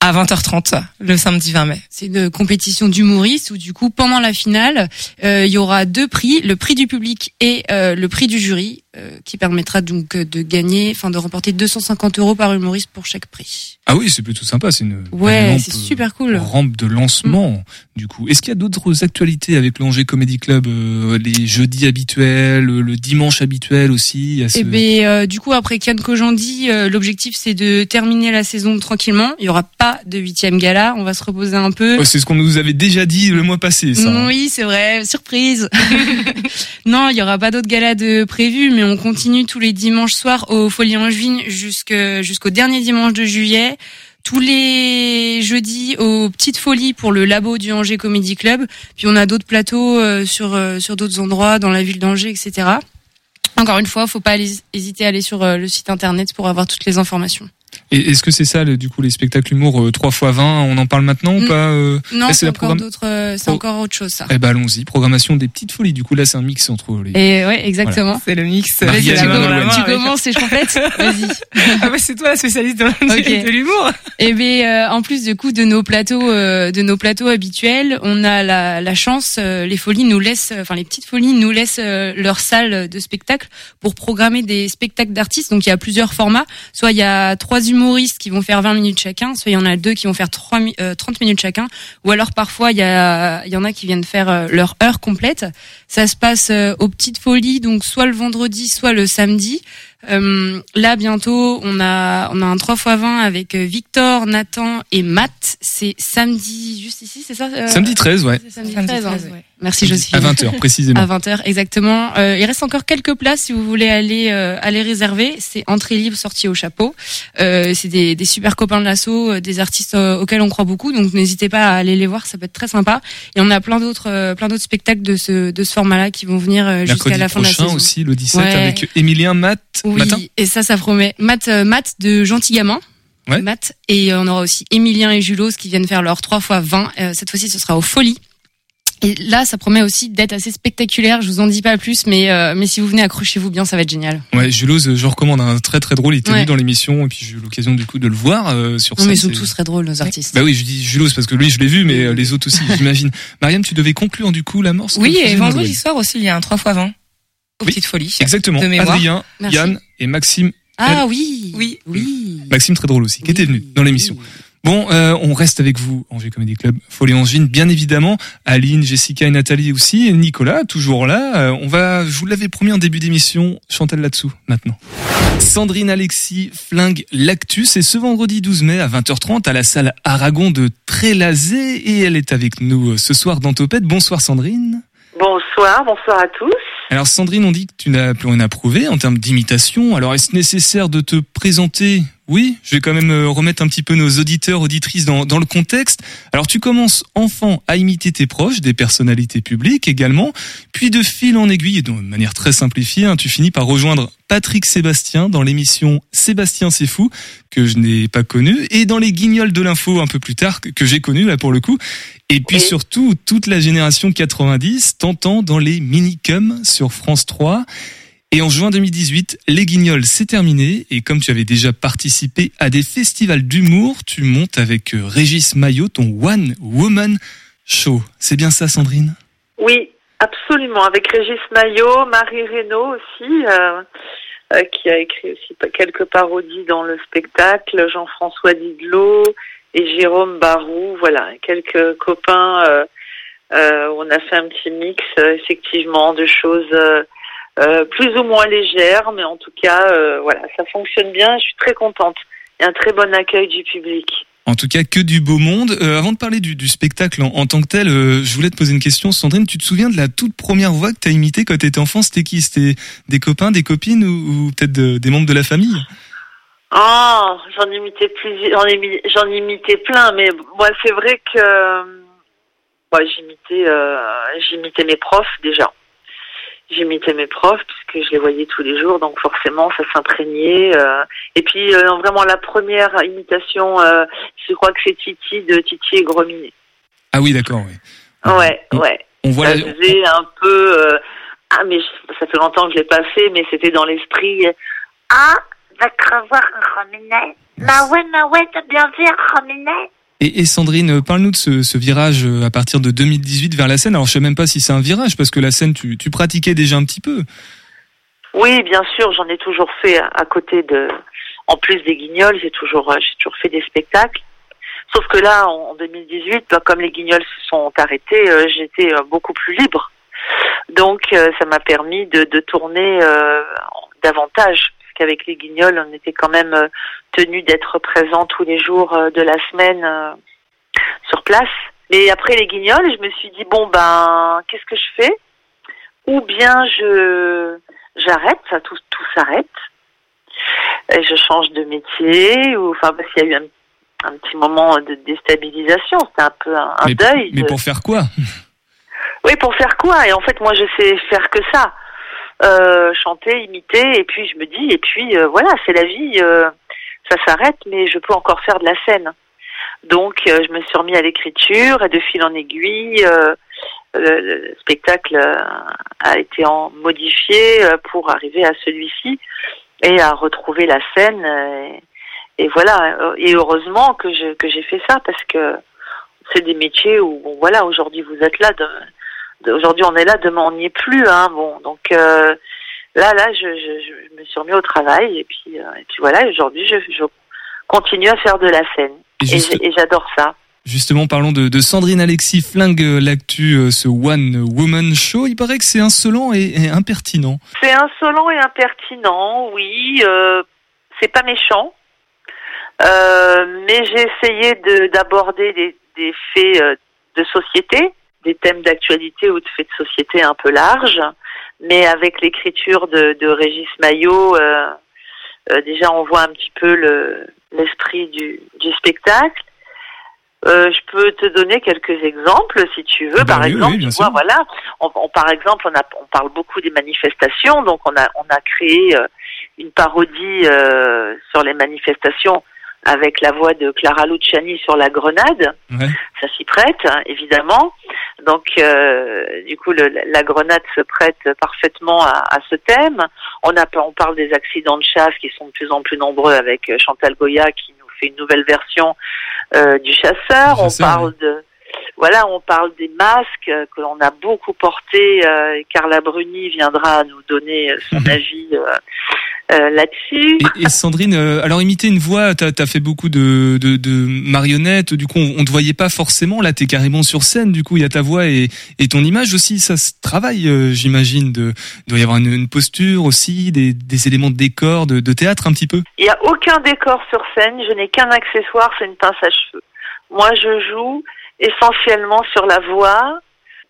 à 20h30 le samedi 20 mai. C'est une compétition d'humoristes où du coup pendant la finale euh, il y aura deux prix, le prix du public et euh, le prix du jury euh, qui permettra donc euh, de gagner, enfin de remporter 250 euros par humoriste pour chaque prix. Ah oui, c'est plutôt sympa. C'est une Ouais, rampe, c'est super cool. rampe de lancement. Du coup, est-ce qu'il y a d'autres actualités avec l'Angers Comedy Club euh, Les jeudis habituels, le dimanche habituel aussi. a ce- Et ben euh, du coup après Kian Kojandi, l'objectif c'est de terminer la saison tranquillement. Il y aura pas de huitième gala, on va se reposer un peu. Oh, c'est ce qu'on nous avait déjà dit le mois passé, ça. hein. Oui, c'est vrai, surprise. (laughs) non, il y aura pas d'autres galas de prévus, mais on continue tous les dimanches soirs au Folie Angevine jusqu'au dernier dimanche de juillet. Tous les jeudis aux Petites Folies pour le labo du Angers Comedy Club. Puis on a d'autres plateaux euh, sur euh, sur d'autres endroits dans la ville d'Angers, etc. Encore une fois, faut pas hésiter à aller sur euh, le site internet pour avoir toutes les informations. Et est-ce que c'est ça, le- du coup, les spectacles humour euh, 3 x 20 On en parle maintenant ou Mm. pas euh Non, c'est encore programme- d'autres, euh, c'est Oh. encore autre chose ça. Eh ben allons-y, programmation des petites folies. Du coup, là, c'est un mix entre les. Et ouais, exactement. C'est le mix. Vas-y, tu, commences- tu commences et je complète. (laughs) Vas-y. Ah bah c'est toi la spécialiste de, l'humour. Et bien, en plus du coup de nos plateaux, euh, de nos plateaux habituels, on a la, la chance, euh, les folies nous laissent, euh, enfin les petites folies nous laissent euh, leur salle de spectacle pour programmer des spectacles d'artistes. Donc il y a plusieurs formats. Soit il y a trois humoristes qui vont faire 20 minutes chacun, soit il y en a deux qui vont faire 3, mi- euh, 30 minutes chacun, ou alors parfois il y a, il y en a qui viennent faire euh, leur heure complète. Ça se passe euh, aux petites folies, donc soit le vendredi, soit le samedi. Euh, là bientôt, on a on a un 3 x 20 avec Victor, Nathan et Matt. C'est samedi juste ici, c'est ça euh, Samedi 13, ouais. Samedi, Samedi 13, hein. 13, ouais. Merci Joséphine. À 20h, précisément. À 20h exactement. Euh, il reste encore quelques places si vous voulez aller euh, aller réserver. C'est entrée libre, sortie au chapeau. Euh, c'est des, des super copains de l'assaut, euh, des artistes euh, auxquels on croit beaucoup. Donc n'hésitez pas à aller les voir, ça peut être très sympa. Et on a plein d'autres plein d'autres spectacles de ce de ce format-là qui vont venir jusqu'à la fin de la prochain saison. aussi, le 17, Ouais. avec Émilien Matt. Oui, Matin et ça, ça promet. Matt, Matt de Gentil Gamin. Ouais. Matt. Et on aura aussi Emilien et Julos qui viennent faire leur 3 x 20. Euh, cette fois-ci, ce sera aux Folies. Et là, ça promet aussi d'être assez spectaculaire. Je vous en dis pas plus, mais euh, mais si vous venez, accrochez-vous bien, ça va être génial. Ouais, Julos, je recommande un très très drôle. Il était Ouais. venu dans l'émission et puis j'ai eu l'occasion du coup de le voir euh, sur Non, scène. mais ils sont tous très drôles, nos artistes. Bah oui, je dis Julos parce que lui je l'ai vu, mais euh, les autres aussi, (laughs) j'imagine. Mariam, tu devais conclure du coup l'amorce. Oui, et vendredi soir aussi, il y a un 3 x 20 aux Oui, petites folies. Exactement. De mémoire. Adrien, Merci. Yann et Maxime. Ah Elle- oui, Oui. oui. Maxime très drôle aussi, qui était venu dans l'émission. Bon, euh, on reste avec vous, Angers Comedy Club, Folie Angine, bien évidemment. Aline, Jessica et Nathalie aussi, et Nicolas, toujours là. Euh, on va, je vous l'avais promis en début d'émission, Chantal là-dessous, maintenant. Sandrine Alexis flingue l'actus et ce vendredi 12 mai à 20h30 à la salle Aragon de Trélazé et elle est avec nous euh, ce soir dans Topette. Bonsoir Sandrine. Bonsoir, bonsoir à tous. Alors Sandrine, on dit que tu n'as plus rien à prouver en termes d'imitation. Alors est-ce nécessaire de te présenter Oui, je vais quand même euh, remettre un petit peu nos auditeurs, auditrices dans, dans le contexte. Alors tu commences enfant à imiter tes proches, des personnalités publiques également, puis de fil en aiguille, et de manière très simplifiée, hein, tu finis par rejoindre Patrick Sébastien dans l'émission Sébastien c'est fou, que je n'ai pas connu, et dans les guignols de l'info un peu plus tard, que, que j'ai connu là pour le coup. Et puis surtout, toute la génération 90 t'entend dans les minicums sur France 3. Et en juin 2018, Les Guignols, c'est terminé. Et comme tu avais déjà participé à des festivals d'humour, tu montes avec euh, Régis Maillot ton One Woman Show. C'est bien ça, Sandrine? Oui, absolument. Avec Régis Maillot, Marie Reynaud aussi, euh, euh, qui a écrit aussi quelques parodies dans le spectacle, Jean-François Didlot et Jérôme Barou. Voilà, quelques copains. on a fait un petit mix, effectivement, de choses euh, plus ou moins légères, mais en tout cas, euh, voilà, ça fonctionne bien. Je suis très contente. Il y a un très bon accueil du public. En tout cas, que du beau monde. Euh, avant de parler du, du spectacle en, en tant que tel, je voulais te poser une question. Sandrine, tu te souviens de la toute première voix que tu as imitée quand tu étais enfant? C'était qui? C'était des copains, des copines ou, ou peut-être de- des membres de la famille? Ah, j'en imitais plusieurs, j'en imi- j'en imitais plein, mais moi c'est vrai que j'imitais, j'imitais mes profs déjà. J'imitais mes profs puisque je les voyais tous les jours, donc forcément ça s'imprégnait. euh. Et puis euh, vraiment la première imitation, euh, je crois que c'est Titi de Titi et Grominet. Ah oui, d'accord. Oui. Ouais, ouais. On voit ça la- faisait un peu. euh, ah, mais je- ça fait longtemps que je l'ai pas fait, mais c'était dans l'esprit. Ah, va crevoir un rominet. Bah ouais, bah ouais, t'as bien vu un rominet. Et, Sandrine, parle-nous de ce, virage euh, à partir de 2018 vers la scène. Alors je sais même pas si c'est un virage parce que la scène, tu, pratiquais déjà un petit peu. Oui, bien sûr, j'en ai toujours fait à, côté de. En plus des guignols, j'ai toujours, euh, j'ai toujours fait des spectacles. Sauf que là, en, en 2018, bah, comme les guignols se sont arrêtés, euh, j'étais beaucoup plus libre. Donc, ça m'a permis de, tourner davantage. Qu'avec les guignols, on était quand même euh, tenu d'être présent tous les jours euh, de la semaine euh, sur place. Mais après les guignols, je me suis dit bon ben, qu'est-ce que je fais? Ou bien je j'arrête, ça tout tout s'arrête. Et je change de métier ou enfin parce qu'il y a eu un, un petit moment de déstabilisation, c'était un peu un, un mais, deuil. mais de- pour faire quoi? Oui, pour faire quoi? Et en fait, moi, je sais faire que ça. Euh, chanter, imiter, et puis je me dis, et puis euh, voilà, c'est la vie, euh, ça s'arrête, mais je peux encore faire de la scène. Donc euh, je me suis remis à l'écriture, et de fil en aiguille, euh, le, le spectacle a été modifié pour arriver à celui-ci et à retrouver la scène. Et, voilà, et heureusement que je que j'ai fait ça parce que c'est des métiers où bon, voilà aujourd'hui vous êtes là, aujourd'hui on est là, demain on n'y est plus, hein. Bon, donc euh, là là je, je, je me suis remis au travail et puis euh, et puis voilà, aujourd'hui je, je continue à faire de la scène Et juste- j'adore ça. Justement, parlons de, de Sandrine Alexis, flingue euh, l'actu, euh, ce One Woman Show. Il paraît que c'est insolent et, et impertinent. C'est insolent et impertinent, oui. Euh, c'est pas méchant, Euh, mais j'ai essayé de- d'aborder des, des faits euh, de société, des thèmes d'actualité ou de faits de société un peu larges, mais avec l'écriture de, de Régis Maillot, euh, euh, déjà on voit un petit peu le l'esprit du, du spectacle. Euh, je peux te donner quelques exemples si tu veux. Ben par oui, exemple, oui, tu vois, voilà, on, on- par exemple, on, a, on parle beaucoup des manifestations, donc on a, on a créé une parodie sur les manifestations avec la voix de Clara Luciani sur la grenade. Ça s'y prête, hein, évidemment. Donc, euh, du coup, le- la grenade se prête parfaitement à, à ce thème. On, a, on parle des accidents de chasse qui sont de plus en plus nombreux avec euh, Chantal Goya qui nous fait une nouvelle version euh, du chasseur. On parle de voilà, on parle des masques euh, que l'on a beaucoup portés. Euh, Carla Bruni viendra nous donner euh, son avis euh, là-dessus. Et, et Sandrine, alors imiter une voix, t'as as fait beaucoup de, de, de marionnettes, du coup on, on te voyait pas forcément, là t'es carrément sur scène, du coup il y a ta voix et, et ton image aussi, ça se travaille j'imagine, de, il doit y avoir une, une posture aussi, des, des éléments de décor, de, de théâtre un petit peu. Il n'y a aucun décor sur scène, je n'ai qu'un accessoire, c'est une pince à cheveux. Moi, je joue essentiellement sur la voix.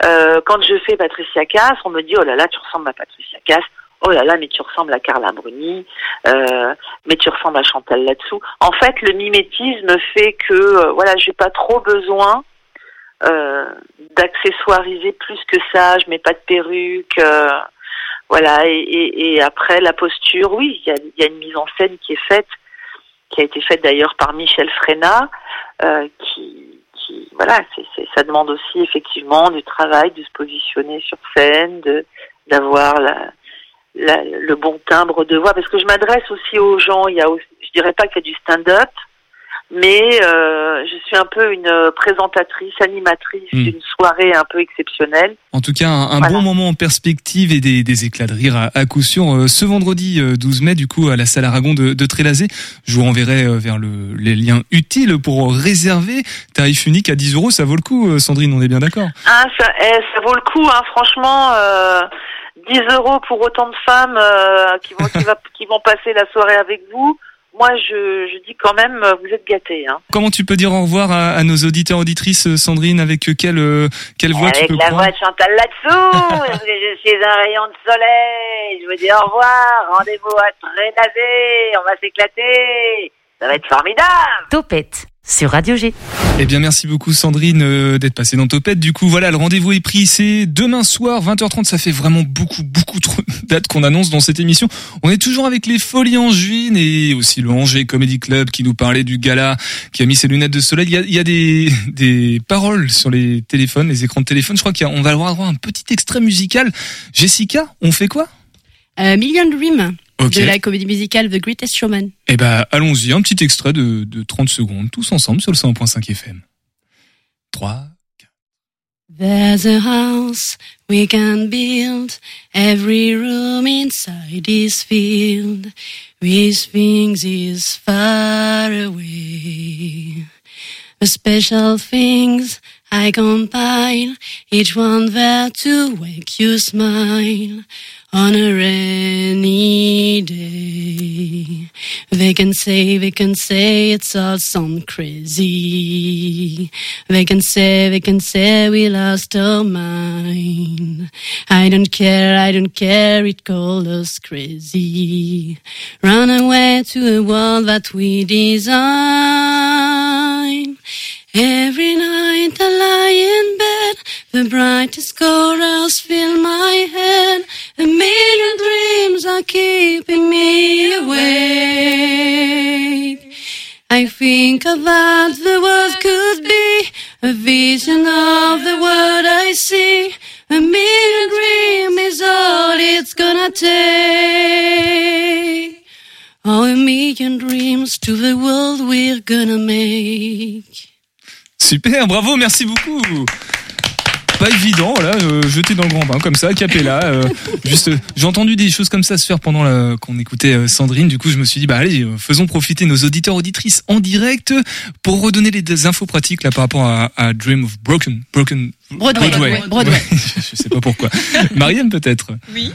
Euh, quand je fais Patricia Cass, on me dit oh là là, tu ressembles à Patricia Cass. Oh là là, mais tu ressembles à Carla Bruni. Euh, mais tu ressembles à Chantal là-dessous. En fait, le mimétisme fait que euh, voilà, j'ai pas trop besoin d'accessoiriser plus que ça. Je mets pas de perruque. voilà. Et, après la posture, oui, il y a, une mise en scène qui est faite, qui a été faite d'ailleurs par Michel Fréna, euh, qui, voilà, c'est, c'est, ça demande aussi effectivement du travail, de se positionner sur scène, de d'avoir la, la- le bon timbre de voix, parce que je m'adresse aussi aux gens. Il y a, aussi- je dirais pas qu'il y a du stand-up, mais euh, je suis un peu une présentatrice, animatrice Hmm. d'une soirée un peu exceptionnelle. En tout cas, un, un bon moment en perspective et des, des éclats de rire à, à coup sûr. Euh, ce vendredi euh, 12 mai, du coup, à la salle Aragon de, de Trélazé, je vous renverrai euh, vers le, les liens utiles pour réserver. Tarif unique à 10 euros, ça vaut le coup, euh, Sandrine, on est bien d'accord? Ah, ça, eh, ça vaut le coup, hein, franchement. Euh, 10 euros pour autant de femmes euh, qui, vont, qui, va- qui vont passer la soirée avec vous. Moi, je, je dis quand même, euh, vous êtes gâtés. Hein. Comment tu peux dire au revoir à, à nos auditeurs auditrices, euh, Sandrine, avec quelle, euh, quelle voix tu Avec peux la prendre voix de Chantal là-dessous, (laughs) parce que je suis un rayon de soleil. Je vous dis au revoir, rendez-vous à Trénazé, on va s'éclater. Ça va être formidable. Topette sur Radio G. Eh bien, merci beaucoup Sandrine euh, d'être passée dans Topette. Du coup, voilà, le rendez-vous est pris. C'est demain soir, 20h30. Ça fait vraiment beaucoup, beaucoup trop de dates qu'on annonce dans cette émission. On est toujours avec les Folies Angevines et aussi le Angers Comedy Club qui nous parlait du gala, qui a mis ses lunettes de soleil. Il y a, il y a des, des paroles sur les téléphones, les écrans de téléphone. Je crois qu'on va avoir droit à un petit extrait musical. Jessica, on fait quoi? Euh, Million Dream Ok. de la comédie musicale The Greatest Showman. Eh ben, allons-y. Un petit extrait de, de 30 secondes, tous ensemble sur le 101.5 FM. 3, There's a house we can build, every room inside is filled with things is far away. The special things I compile, each one there to make you smile on a rainy day. They can say, they can say it's all sound crazy. They can say, they can say we lost our mind. I don't care, I don't care, it called us crazy. Run away to a world that we design. Every night I lie in bed, the brightest colors fill my head, A million dreams are keeping me awake. I think what the world could be, a vision of the world I see. A million dreams is all it's gonna take. Oh, a million dreams to the world we're gonna make. Super, bravo, merci beaucoup. Pas évident, voilà, euh, jeté dans le grand bain comme ça, capella. Euh, juste, euh, j'ai entendu des choses comme ça se faire pendant qu'on écoutait euh, Sandrine. Du coup, je me suis dit, bah allez, euh, faisons profiter nos auditeurs auditrices en direct pour redonner les des infos pratiques là par rapport à, à Dream of Broken, Broken Broadway. Broadway. (laughs) Je sais pas pourquoi. Marianne peut-être? Oui.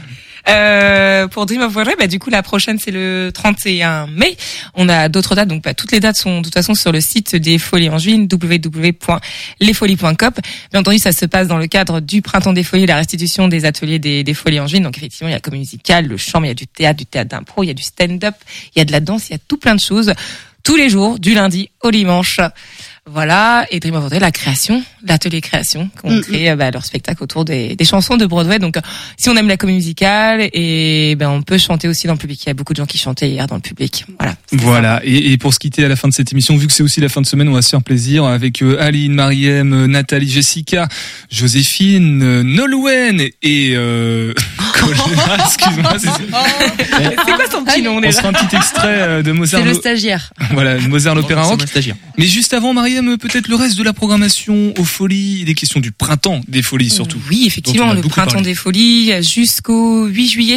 Euh, pour Dream of Broadway, bah, du coup, la prochaine, c'est le 31 mai. On a d'autres dates, donc bah, toutes les dates sont de toute façon sur le site des Folies en juin, www.lesfolies.com. Bien entendu, ça se passe dans le cadre du Printemps des Folies, la restitution des ateliers des, Folies en juin. Donc effectivement, il y a la comédie musicale, le chant, il y a du théâtre, du théâtre d'impro, il y a du stand-up, il y a de la danse, il y a tout plein de choses. Tous les jours, du lundi au dimanche. Voilà, et Dream of Broadway, la création, l'atelier création, qui ont créé euh, bah, leur spectacle autour des, des chansons de Broadway. Donc, euh, si on aime la comédie musicale, et ben on peut chanter aussi dans le public. Il y a beaucoup de gens qui chantaient hier dans le public. Voilà. Voilà, et, et pour se quitter à la fin de cette émission, vu que c'est aussi la fin de semaine, on va se faire plaisir avec euh, Aline, Mariem, Nathalie, Jessica, Joséphine, euh, Nolwenn et... Euh... (laughs) Colin, Excuse-moi, c'est C'est quoi son petit nom on déjà se fera un petit extrait de Mozart. C'est le stagiaire. Voilà, Mozart l'opéra rock. stagiaire. Mais juste avant, Mariam, euh, peut-être le reste de la programmation aux folies, des questions du printemps des folies surtout. Oui, effectivement, le printemps parlé. des folies jusqu'au 8 juillet.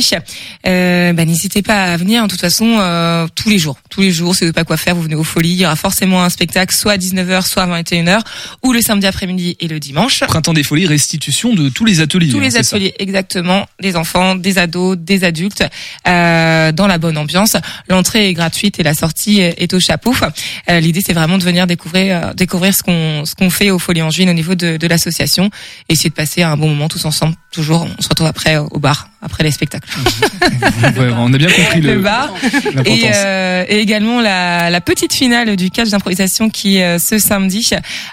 Euh, bah, n'hésitez pas à venir. De toute façon, euh, tous les jours, tous les jours, si vous savez pas quoi faire, vous venez aux folies. Il y aura forcément un spectacle, soit à 19h, soit à 21h, ou le samedi après-midi et le dimanche. Printemps des folies, restitution de tous les ateliers. Tous hein, les ateliers, exactement, des enfants, des ados, des adultes, euh, dans la bonne ambiance. L'entrée est gratuite et la sortie est au chapeau. Euh, L'idée, c'est vraiment de venir découvrir, euh, découvrir ce qu'on ce qu'on fait au Folie en Juin au niveau de, de l'association, et essayer de passer un bon moment tous ensemble. Toujours, on se retrouve après euh, au bar, après les spectacles. Ouais, on a bien compris le, le bar et, euh, et également la, la petite finale du catch d'improvisation qui est euh, ce samedi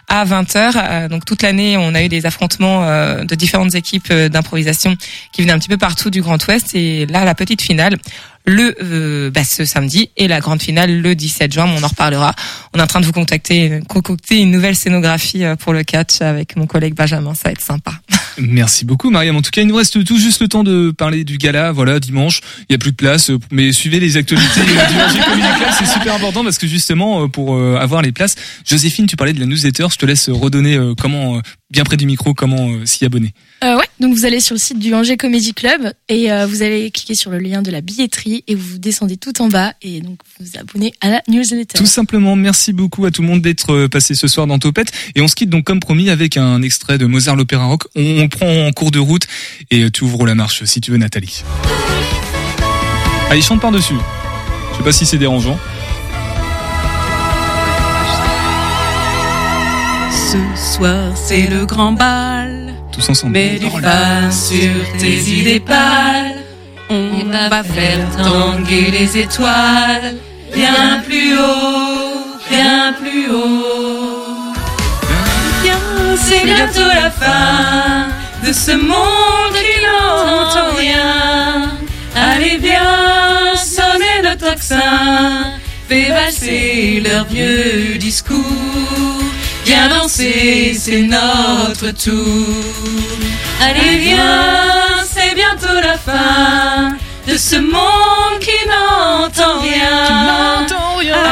à 20h. Euh, donc toute l'année, on a eu des affrontements euh, de différentes équipes euh, d'improvisation qui venaient un petit peu partout du Grand Ouest. Et là, la petite finale le euh, bah, ce samedi et la grande finale le 17 juin. On en reparlera. On est en train de vous contacter, concocter une nouvelle scénographie euh, pour le catch avec mon collègue Benjamin. Ça va être sympa. (laughs) Merci beaucoup, Mariam. En tout cas, il nous reste tout juste le temps de parler du gala. Voilà, dimanche, il y a plus de place, euh, mais suivez les actualités euh, c'est super important parce que justement, pour avoir les places, Joséphine, tu parlais de la newsletter. Je te laisse redonner comment, bien près du micro, comment s'y abonner. Euh, donc vous allez sur le site du Angers Comedy Club et euh, vous allez cliquer sur le lien de la billetterie et vous descendez tout en bas et donc vous vous abonnez à la newsletter. Tout simplement, merci beaucoup à tout le monde d'être euh, passé ce soir dans Topette. Et on se quitte donc comme promis avec un extrait de Mozart l'Opéra Rock. On, on le prend en cours de route et euh, tu ouvres la marche si tu veux, Nathalie. Allez, chante par-dessus. Je sais pas si c'est dérangeant. Ce soir, c'est le grand bal. Tous ensemble. Mets du pain sur tes idées pâles. On va faire tanguer les étoiles. Bien plus haut, bien plus haut. Viens, c'est bientôt la fin de ce monde qui n'entend rien. Allez, viens, sonner le tocsin. Fais valser leur vieux discours. Viens danser, c'est notre tour. Allez, viens, c'est bientôt la fin de ce monde qui n'entend rien.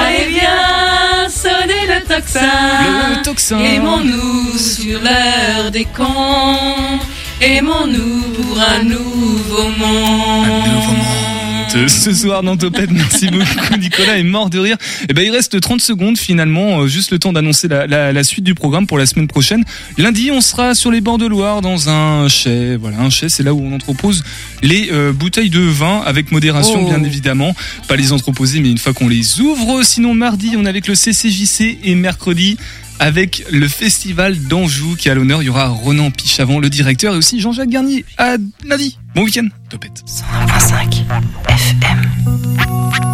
Allez, viens, sonner le tocsin. Aimons-nous sur l'heure des cons. Aimons-nous pour un nouveau monde. Euh, Ce soir dans Topette, merci beaucoup Nicolas est mort de rire. Et ben il reste 30 secondes finalement, euh, juste le temps d'annoncer la, la, la suite du programme pour la semaine prochaine. Lundi, on sera sur les bords de Loire dans un chai. Voilà, un chai, c'est là où on entrepose les euh, bouteilles de vin avec modération Oh. bien évidemment. Pas les entreposer, mais une fois qu'on les ouvre. Sinon mardi, on est avec le CCJC et mercredi avec le festival d'Anjou qui est à l'honneur. Il y aura Ronan Pichavant, le directeur, et aussi Jean-Jacques Garnier. À lundi. Bon week-end. Topette. 101.5 FM.